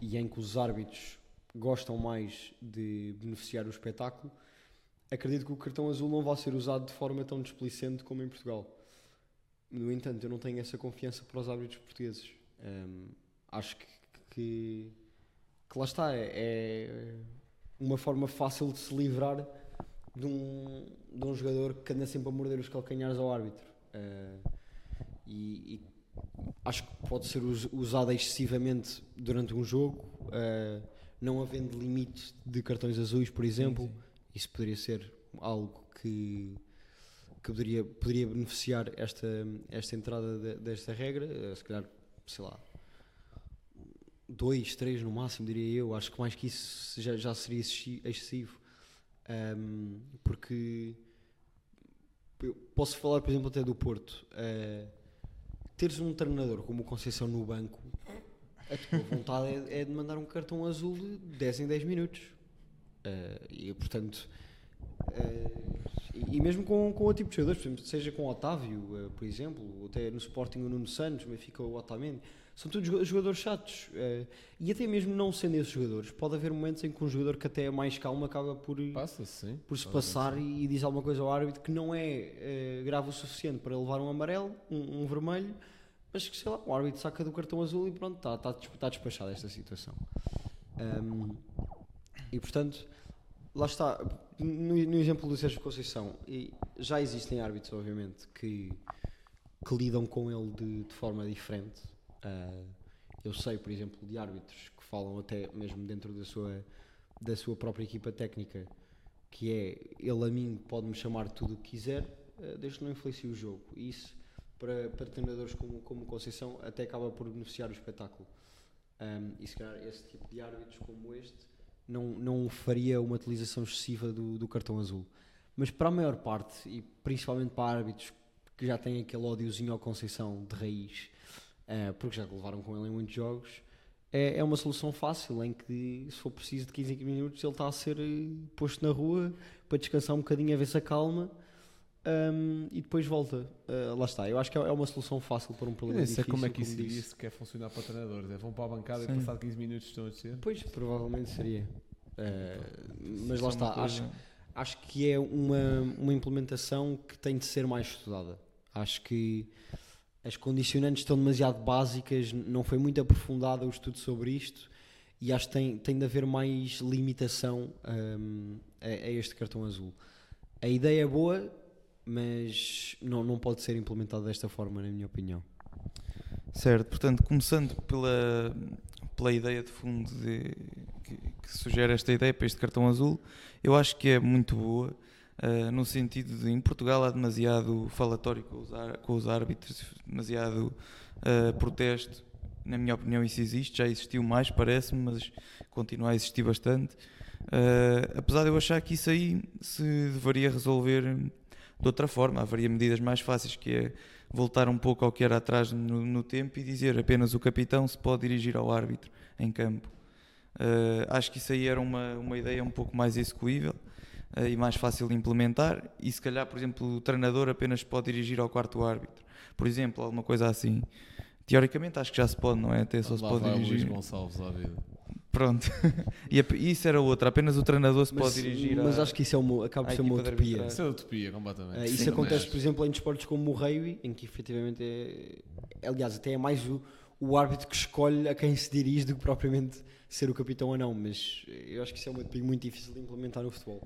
e em que os árbitros gostam mais de beneficiar o espetáculo, acredito que o cartão azul não vai ser usado de forma tão displicente como em Portugal. No entanto, eu não tenho essa confiança para os árbitros portugueses. Hum, acho que, que, que lá está, é, é uma forma fácil de se livrar de um, de um jogador que anda sempre a morder os calcanhares ao árbitro. Uh, e, e acho que pode ser us- usada excessivamente durante um jogo, uh, não havendo limite de cartões azuis, por exemplo. Isso poderia ser algo que, que poderia, poderia beneficiar esta, esta entrada de- desta regra. Uh, se calhar, sei lá, dois, três no máximo, diria eu. Acho que mais que isso já, já seria excessi- excessivo. Um, porque posso falar, por exemplo, até do Porto. Uh, teres um treinador como o Conceição no banco, a tua vontade é, é de mandar um cartão azul de 10 em 10 minutos. Uh, e portanto, e, e mesmo com, com outro tipo de jogadores, exemplo, seja com o Otávio, uh, por exemplo, ou até no Sporting o Nuno Santos, o Benfica o Otamendi, são todos joga- jogadores chatos. uh, e até mesmo não sendo esses jogadores, pode haver momentos em que um jogador que até é mais calmo acaba por, Passa-se, sim. por se passar e, e diz alguma coisa ao árbitro que não é eh, grave o suficiente para levar um amarelo, um, um vermelho, mas que sei lá, o árbitro saca do cartão azul e pronto, está tá, tá despachada esta situação. Ahm, e portanto, lá está, no, no exemplo do Sérgio Conceição, e já existem árbitros, obviamente, que, que lidam com ele de, de forma diferente. Ah, eu sei, por exemplo, de árbitros que falam até mesmo dentro da sua, da sua própria equipa técnica, que é ele a mim pode-me chamar tudo o que quiser, eh, desde que não influencie o jogo. E isso, para, para treinadores como, como Conceição, até acaba por beneficiar o espetáculo. Ahm, e se calhar esse tipo de árbitros como este não, não faria uma utilização excessiva do, do cartão azul. Mas para a maior parte, e principalmente para árbitros que já têm aquele ódiozinho ao Conceição de raiz, eh, porque já levaram com ele em muitos jogos, é, é uma solução fácil em que, se for preciso de 15 em 15 minutos, ele está a ser eh, posto na rua para descansar um bocadinho, a ver se acalma ahm, e depois volta. Ah, lá está, eu acho que é é uma solução fácil para um Eu problema sei difícil. como é que isso iria disse. sequer funcionar para treinadores. É, vão para a bancada Sim. e passado 15 minutos estão a descer. Pois, provavelmente seria. Ah, mas Isso lá é está, acho, coisa- acho que é uma, uma implementação que tem de ser mais estudada. Acho que as condicionantes estão demasiado básicas, não foi muito aprofundado o estudo sobre isto e acho que tem, tem de haver mais limitação hum, a, a este cartão azul. A ideia é boa, mas não, não pode ser implementada desta forma, na minha opinião. Certo, portanto, começando pela, pela ideia de fundo de- que, que sugere esta ideia para este cartão azul, eu acho que é muito boa, ah, no sentido de em Portugal há demasiado falatório com os, com os árbitros, demasiado ah, protesto. Na minha opinião, isso existe, já existiu mais, parece-me, mas continua a existir bastante. Ah, apesar de eu achar que isso aí se deveria resolver de outra forma, haveria medidas mais fáceis que é voltar um pouco ao que era atrás no, no tempo e dizer apenas o capitão se pode dirigir ao árbitro em campo. Uh, acho que isso aí era uma, uma ideia um pouco mais execuível uh, e mais fácil de implementar. E se calhar, por exemplo, o treinador apenas pode dirigir ao quarto árbitro, por exemplo, alguma coisa assim. Teoricamente, acho que já se pode, não é? Até só se Lá pode vai o Luís dirigir. Gonçalves à vida. Pronto. e ap- isso era outra, apenas o treinador se pode dirigir. mas à- acho que isso é uma, acaba por ser uma utopia. Isso é utopia, completamente. Uh, isso Sim, acontece, mas- por exemplo, em desportos como o rugby, em que efetivamente é. Aliás, até é mais o, o árbitro que escolhe a quem se dirige do que propriamente ser o capitão ou não. Mas eu acho que isso é uma utopia muito difícil de implementar no futebol.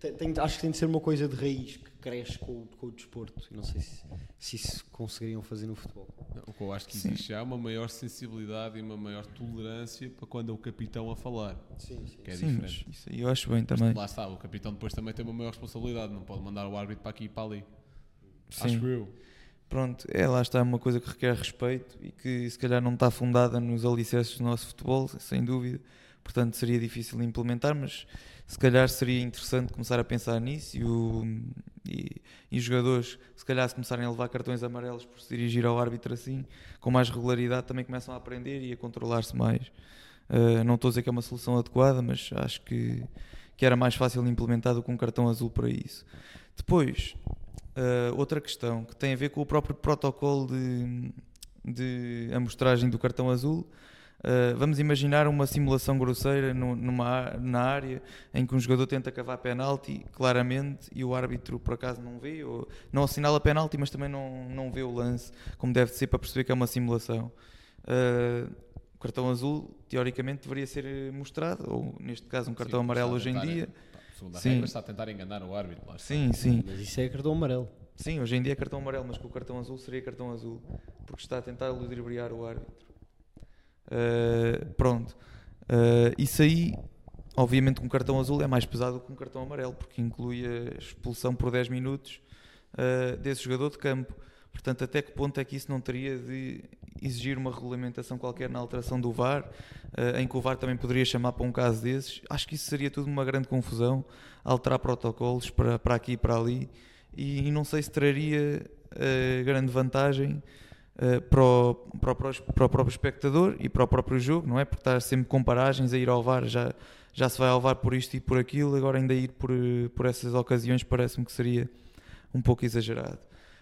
Tem- tem- acho que tem de ser uma coisa de raiz que cresce com, o- com o desporto. Não sei se, se isso conseguiriam fazer no futebol. O que eu acho que Sim. existe já é uma maior sensibilidade e uma maior tolerância para quando é o capitão a falar. Sim, sim. Que é Sim, mas diferente. isso aí eu acho bem também. Lá está, o capitão depois também tem uma maior responsabilidade, não pode mandar o árbitro para aqui e para ali. Sim. Acho eu. Pronto, é lá está uma coisa que requer respeito e que se calhar não está fundada nos alicerces do nosso futebol, sem dúvida. Portanto, seria difícil implementar, mas se calhar seria interessante começar a pensar nisso e, o- e- e os jogadores, se calhar, se começarem a levar cartões amarelos por se dirigir ao árbitro assim, com mais regularidade, também começam a aprender e a controlar-se mais. Uh, não estou a dizer que é uma solução adequada, mas acho que, que era mais fácil implementar do que um cartão azul para isso. Depois, uh, outra questão que tem a ver com o próprio protocolo de, de amostragem do cartão azul. Uh, vamos imaginar uma simulação grosseira no- numa, na área em que um jogador tenta cavar penalti, claramente, e o árbitro por acaso não vê, ou não assinala penalti, mas também não, não vê o lance como deve ser para perceber que é uma simulação. Uh, o cartão azul, teoricamente, deveria ser mostrado, ou neste caso, um cartão Sim, amarelo hoje em dia. Segundo a Sim. regra, está a tentar enganar o árbitro. lá está. Sim, sim. Mas isso é cartão amarelo. Sim, hoje em dia é cartão amarelo, mas com o cartão azul seria cartão azul, porque está a tentar ludibriar o árbitro. Uh, pronto. Uh, isso aí, obviamente, com um cartão azul é mais pesado que um cartão amarelo, porque inclui a expulsão por 10 minutos uh, desse jogador de campo. Portanto, até que ponto é que isso não teria de exigir uma regulamentação qualquer na alteração do VAR, uh, em que o VAR também poderia chamar para um caso desses? Acho que isso seria tudo uma grande confusão, alterar protocolos para, para aqui e para ali, e, e não sei se traria uh, grande vantagem uh, para, o, para, o, para o próprio espectador e para o próprio jogo, não é? Porque estar sempre com paragens a ir ao VAR, já, já se vai ao VAR por isto e por aquilo, agora ainda ir por, por essas ocasiões parece-me que seria um pouco exagerado.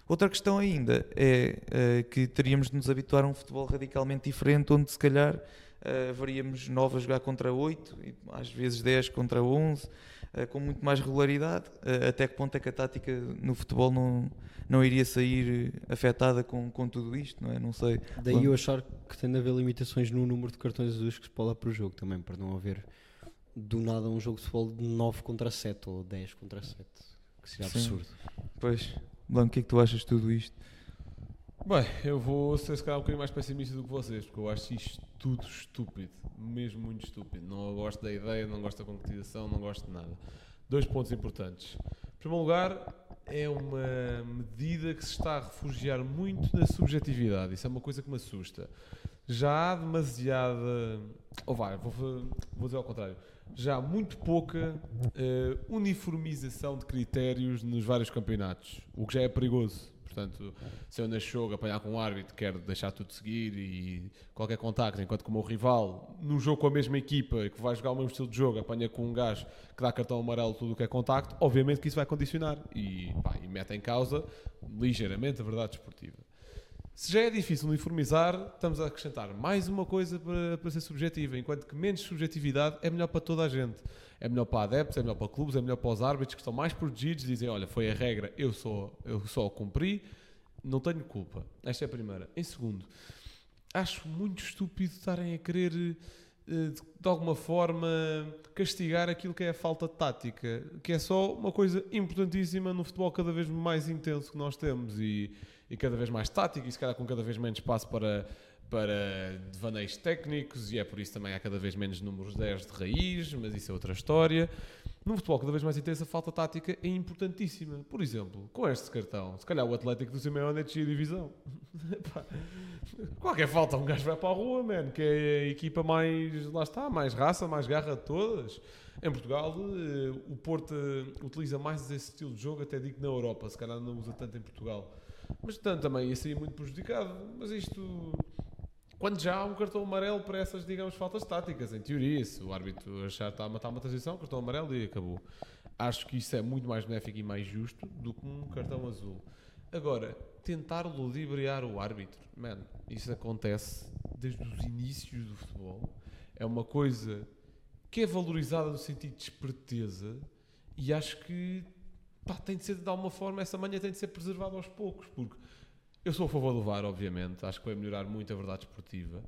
Outra questão ainda é uh, que teríamos de nos habituar a um futebol radicalmente diferente, onde se calhar uh, veríamos 9 a jogar contra 8, e às vezes 10 contra 11, uh, com muito mais regularidade. Até que ponto é que a tática no futebol não, não iria sair afetada com, com tudo isto, não é? Não sei. Daí eu achar que tem de haver limitações no número de cartões azuis que se pode dar para o jogo também, para não haver do nada um jogo de futebol de 9 contra 7 ou 10 contra 7, que seria Sim. absurdo. Pois, Blanco, o que é que tu achas de tudo isto? Bem, eu vou ser se calhar um bocadinho mais pessimista do que vocês, porque eu acho isto tudo estúpido, mesmo muito estúpido. Não gosto da ideia, não gosto da concretização, não gosto de nada. Dois pontos importantes. Em primeiro lugar, é uma medida que se está a refugiar muito na subjetividade. Isso é uma coisa que me assusta. Já há demasiada. Ou vai, vou, vou dizer ao contrário. Já muito pouca eh, uniformização de critérios nos vários campeonatos, o que já é perigoso. Portanto, se eu neste jogo apanhar com um árbitro, quero deixar tudo seguir e qualquer contacto, enquanto que o meu rival, num jogo com a mesma equipa, que vai jogar o mesmo estilo de jogo, apanha com um gajo que dá cartão amarelo tudo o que é contacto, obviamente que isso vai condicionar e, pá, e mete em causa ligeiramente a verdade desportiva. Se já é difícil uniformizar, estamos a acrescentar mais uma coisa para, para ser subjetiva, enquanto que menos subjetividade é melhor para toda a gente. É melhor para adeptos, é melhor para clubes, é melhor para os árbitros que estão mais protegidos, dizem, olha, foi a regra, eu só, eu só cumpri, não tenho culpa. Esta é a primeira. Em segundo, acho muito estúpido estarem a querer, eh, de, alguma forma, castigar aquilo que é a falta de tática, que é só uma coisa importantíssima no futebol cada vez mais intenso que nós temos e, e cada vez mais tático e se calhar com cada vez menos espaço para, para devaneios técnicos e é por isso também há cada vez menos números 10 de raiz, mas isso é outra história. Num futebol cada vez mais intenso, a falta tática é importantíssima. Por exemplo, com este cartão, se calhar o Atlético do Simeone é a divisão. Qualquer falta, um gajo vai para a rua, man, que é a equipa mais, lá está, mais raça, mais garra de todas. Em Portugal, eh, o Porto eh, utiliza mais esse estilo de jogo, até digo na Europa, se calhar não usa tanto em Portugal. Mas, portanto, também ia sair muito prejudicado. Mas isto, quando já há um cartão amarelo para essas, digamos, faltas táticas, em teoria, se o árbitro achar que está a matar uma transição, cartão amarelo e acabou. Acho que isso é muito mais benéfico e mais justo do que um cartão azul. Agora, tentar ludibriar o árbitro, man, isso acontece desde os inícios do futebol. É uma coisa que é valorizada no sentido de esperteza e acho que pá, tem de ser de alguma forma, essa manhã tem de ser preservada aos poucos, porque eu sou a favor do VAR, obviamente, acho que vai melhorar muito a verdade esportiva,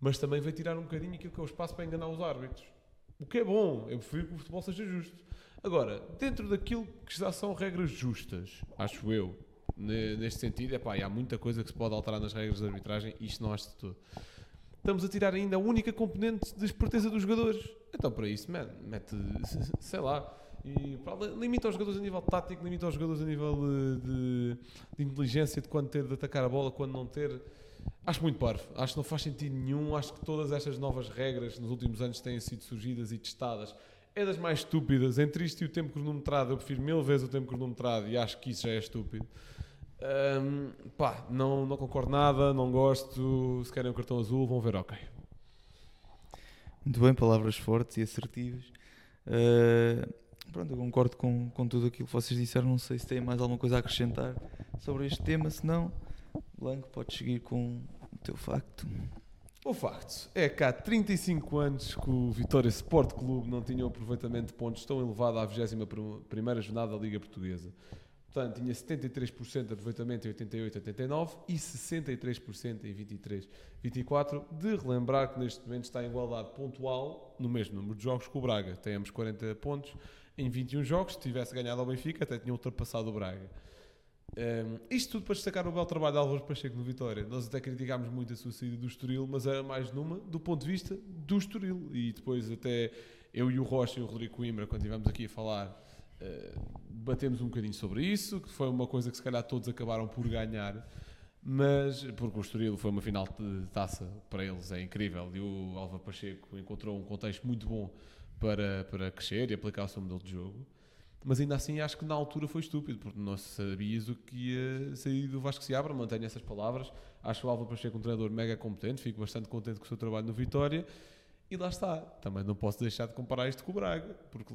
mas também vai tirar um bocadinho aquilo que é o espaço para enganar os árbitros. O que é bom, eu prefiro que o futebol seja justo. Agora, dentro daquilo que já são regras justas, acho eu, ne- neste sentido, é pá, há muita coisa que se pode alterar nas regras de arbitragem, isto não acho de tudo. Estamos a tirar ainda a única componente de esperteza dos jogadores. Então, para isso, man, mete, sei lá, e limita os jogadores a nível tático, limita os jogadores a nível de, de- de inteligência, de quando ter de atacar a bola, quando não ter. Acho muito parvo. Acho que não faz sentido nenhum. Acho que todas estas novas regras nos últimos anos têm sido surgidas e testadas. É das mais estúpidas. Entre isto e o tempo cronometrado, eu prefiro mil vezes o tempo cronometrado e acho que isso já é estúpido. Ahm, pá, não, não concordo nada, não gosto. Se querem o cartão azul, vão ver, ok. Muito bem, palavras fortes e assertivas. Uh, pronto, eu concordo com, com tudo aquilo que vocês disseram. Não sei se têm mais alguma coisa a acrescentar sobre este tema. Se não, Blanco, podes seguir com o teu facto. O facto é que há 35 anos que o Vitória Sport Clube não tinha um aproveitamento de pontos tão elevado à 21ª jornada da Liga Portuguesa. Portanto, tinha 73% de aproveitamento em 88, 89 e 63% em 23, 24. De relembrar que neste momento está em igualdade pontual no mesmo número de jogos que o Braga. Tem ambos 40 pontos em 21 jogos. Se tivesse ganhado ao Benfica, até tinha ultrapassado o Braga. Um, isto tudo para destacar o belo trabalho de Álvaro Pacheco no Vitória. Nós até criticámos muito a sua saída do Estoril, mas era mais numa do ponto de vista do Estoril. E depois até eu e o Rocha e o Rodrigo Coimbra, quando estivemos aqui a falar, uh, batemos um bocadinho sobre isso, que foi uma coisa que se calhar todos acabaram por ganhar. Mas, porque o Estoril foi uma final de taça para eles, é incrível. E o Álvaro Pacheco encontrou um contexto muito bom para, para crescer e aplicar o seu modelo de jogo mas ainda assim acho que na altura foi estúpido, porque não sabias o que ia sair do Vasco Seabra, mantenho essas palavras. Acho o Álvaro Pacheco um treinador mega competente, fico bastante contente com o seu trabalho no Vitória. E lá está, também não posso deixar de comparar isto com o Braga, porque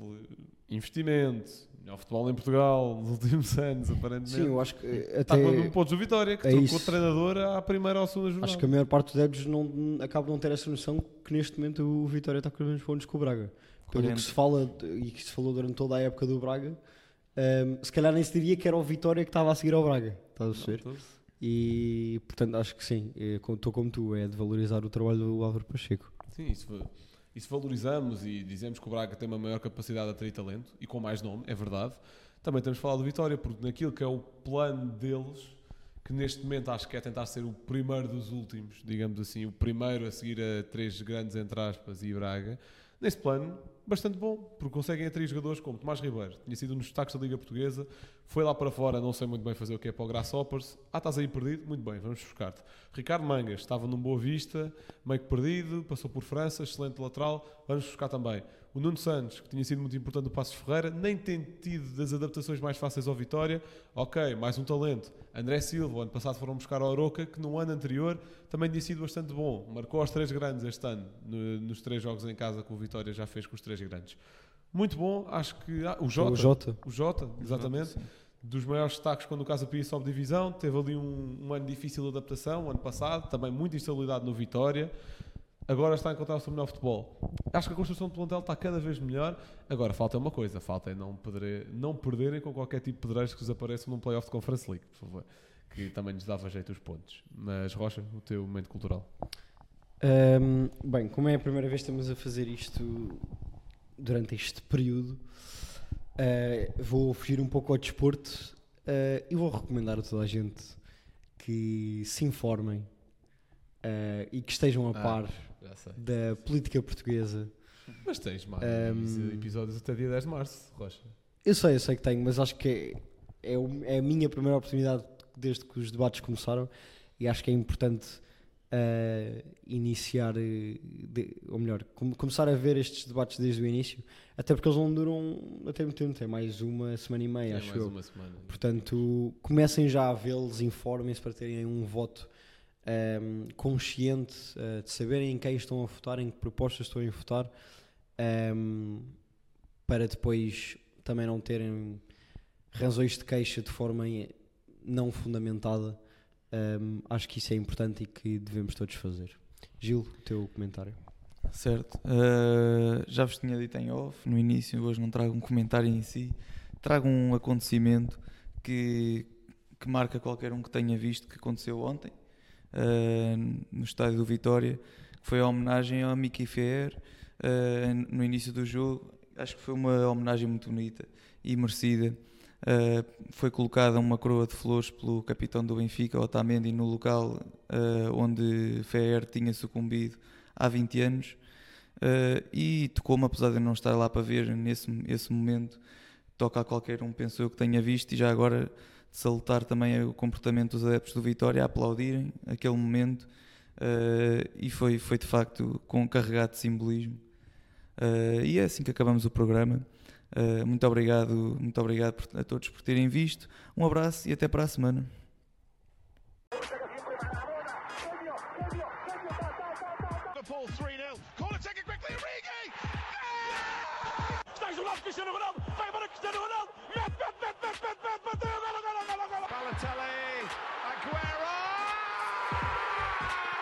investimento, melhor futebol em Portugal nos últimos anos, aparentemente. Sim, eu acho que até. Está com pontos do Vitória, que é trocou o treinador à primeira ou segunda jornada. Acho que a maior parte dos adeptos não, acaba de não ter essa noção que neste momento o Vitória está com os mesmos pontos que o Braga. Pelo 40. que se fala e que se falou durante toda a época do Braga, hum, se calhar nem se diria que era o Vitória que estava a seguir ao Braga. Estás a perceber? E portanto acho que sim, estou como tu, é de valorizar o trabalho do Álvaro Pacheco. Sim, isso, isso valorizamos e dizemos que o Braga tem uma maior capacidade de atrair talento e com mais nome, é verdade. Também temos falado do Vitória, porque naquilo que é o plano deles, que neste momento acho que é tentar ser o primeiro dos últimos, digamos assim, o primeiro a seguir a três grandes entre aspas e Braga, nesse plano, bastante bom, porque conseguem atrair jogadores como Tomás Ribeiro, tinha sido dos destaques da Liga Portuguesa, foi lá para fora, não sei muito bem fazer o que é para o Grasshoppers. Ah, estás aí perdido? Muito bem, vamos buscar-te. Ricardo Mangas, estava num Boa Vista, meio que perdido, passou por França, excelente lateral, vamos buscar também. O Nuno Santos, que tinha sido muito importante no Passos Ferreira, nem tem tido das adaptações mais fáceis ao Vitória. Ok, mais um talento. André Silva, ano passado foram buscar ao Oroca, que no ano anterior também tinha sido bastante bom. Marcou aos três grandes este ano, no- nos três jogos em casa que o Vitória já fez com os três grandes. Muito bom, acho que. Ah, o Jota. O Jota. O Jota, exatamente. Sim. Dos maiores destaques quando o Casa Pia sobe divisão. Teve ali um, um ano difícil de adaptação, ano passado. Também muita instabilidade no Vitória. Agora está a encontrar o seu melhor futebol. Acho que a construção do plantel está cada vez melhor. Agora falta uma coisa: falta é não, perder, não perderem com qualquer tipo de pedreiros que lhes apareçam num playoff de Conference League, por favor. Que também nos dava jeito os pontos. Mas, Rocha, o teu momento cultural. Hum, bem, como é a primeira vez que estamos a fazer isto durante este período, eh, vou fugir um pouco ao desporto eh, e vou recomendar a toda a gente que se informem eh, e que estejam a Ah. Já sei. da política portuguesa. Mas tens mais Ahm. episódios até dia 10 de março, Rocha. Eu sei, eu sei que tenho, mas acho que é, é, é a minha primeira oportunidade desde que os debates começaram e acho que é importante eh, iniciar, eh, de- ou melhor, com- começar a ver estes debates desde o início, até porque eles não duram até muito tempo, é mais uma semana e meia, É acho mais eu. uma semana. Portanto, comecem já a vê-los, informem-se para terem um voto ehm, consciente, eh, de saberem em quem estão a votar, em que propostas estão a votar, ehm, para depois também não terem razões de queixa de forma eh, não fundamentada. Ehm, acho que isso é importante e que devemos todos fazer. Gil, o teu comentário. Certo. Uh, já vos tinha dito em off no início, hoje não trago um comentário em si, trago um acontecimento que, que marca qualquer um que tenha visto que aconteceu ontem uh, no estádio do Vitória, que foi a homenagem ao Mickey Fair uh, no início do jogo. Acho que foi uma homenagem muito bonita e merecida. Uh, foi colocada uma coroa de flores pelo capitão do Benfica, Otamendi, no local onde Fair tinha sucumbido há 20 anos e tocou-me, apesar de não estar lá para ver nesse esse momento, toca a qualquer um, penso eu, que tenha visto e já agora de salutar também o comportamento dos adeptos do Vitória a aplaudirem aquele momento eh, e foi, foi de facto com carregado de simbolismo Eh, e é assim que acabamos o programa Eh, muito obrigado muito obrigado a todos por terem visto um abraço e até para a semana Liverpool 3 0. Corner taken quickly. Origi! Está isolado Cristiano Ronaldo. Vai Cristiano Ronaldo. Mete, mete, mete, mete, mete, mete, bateu. Golo, golo,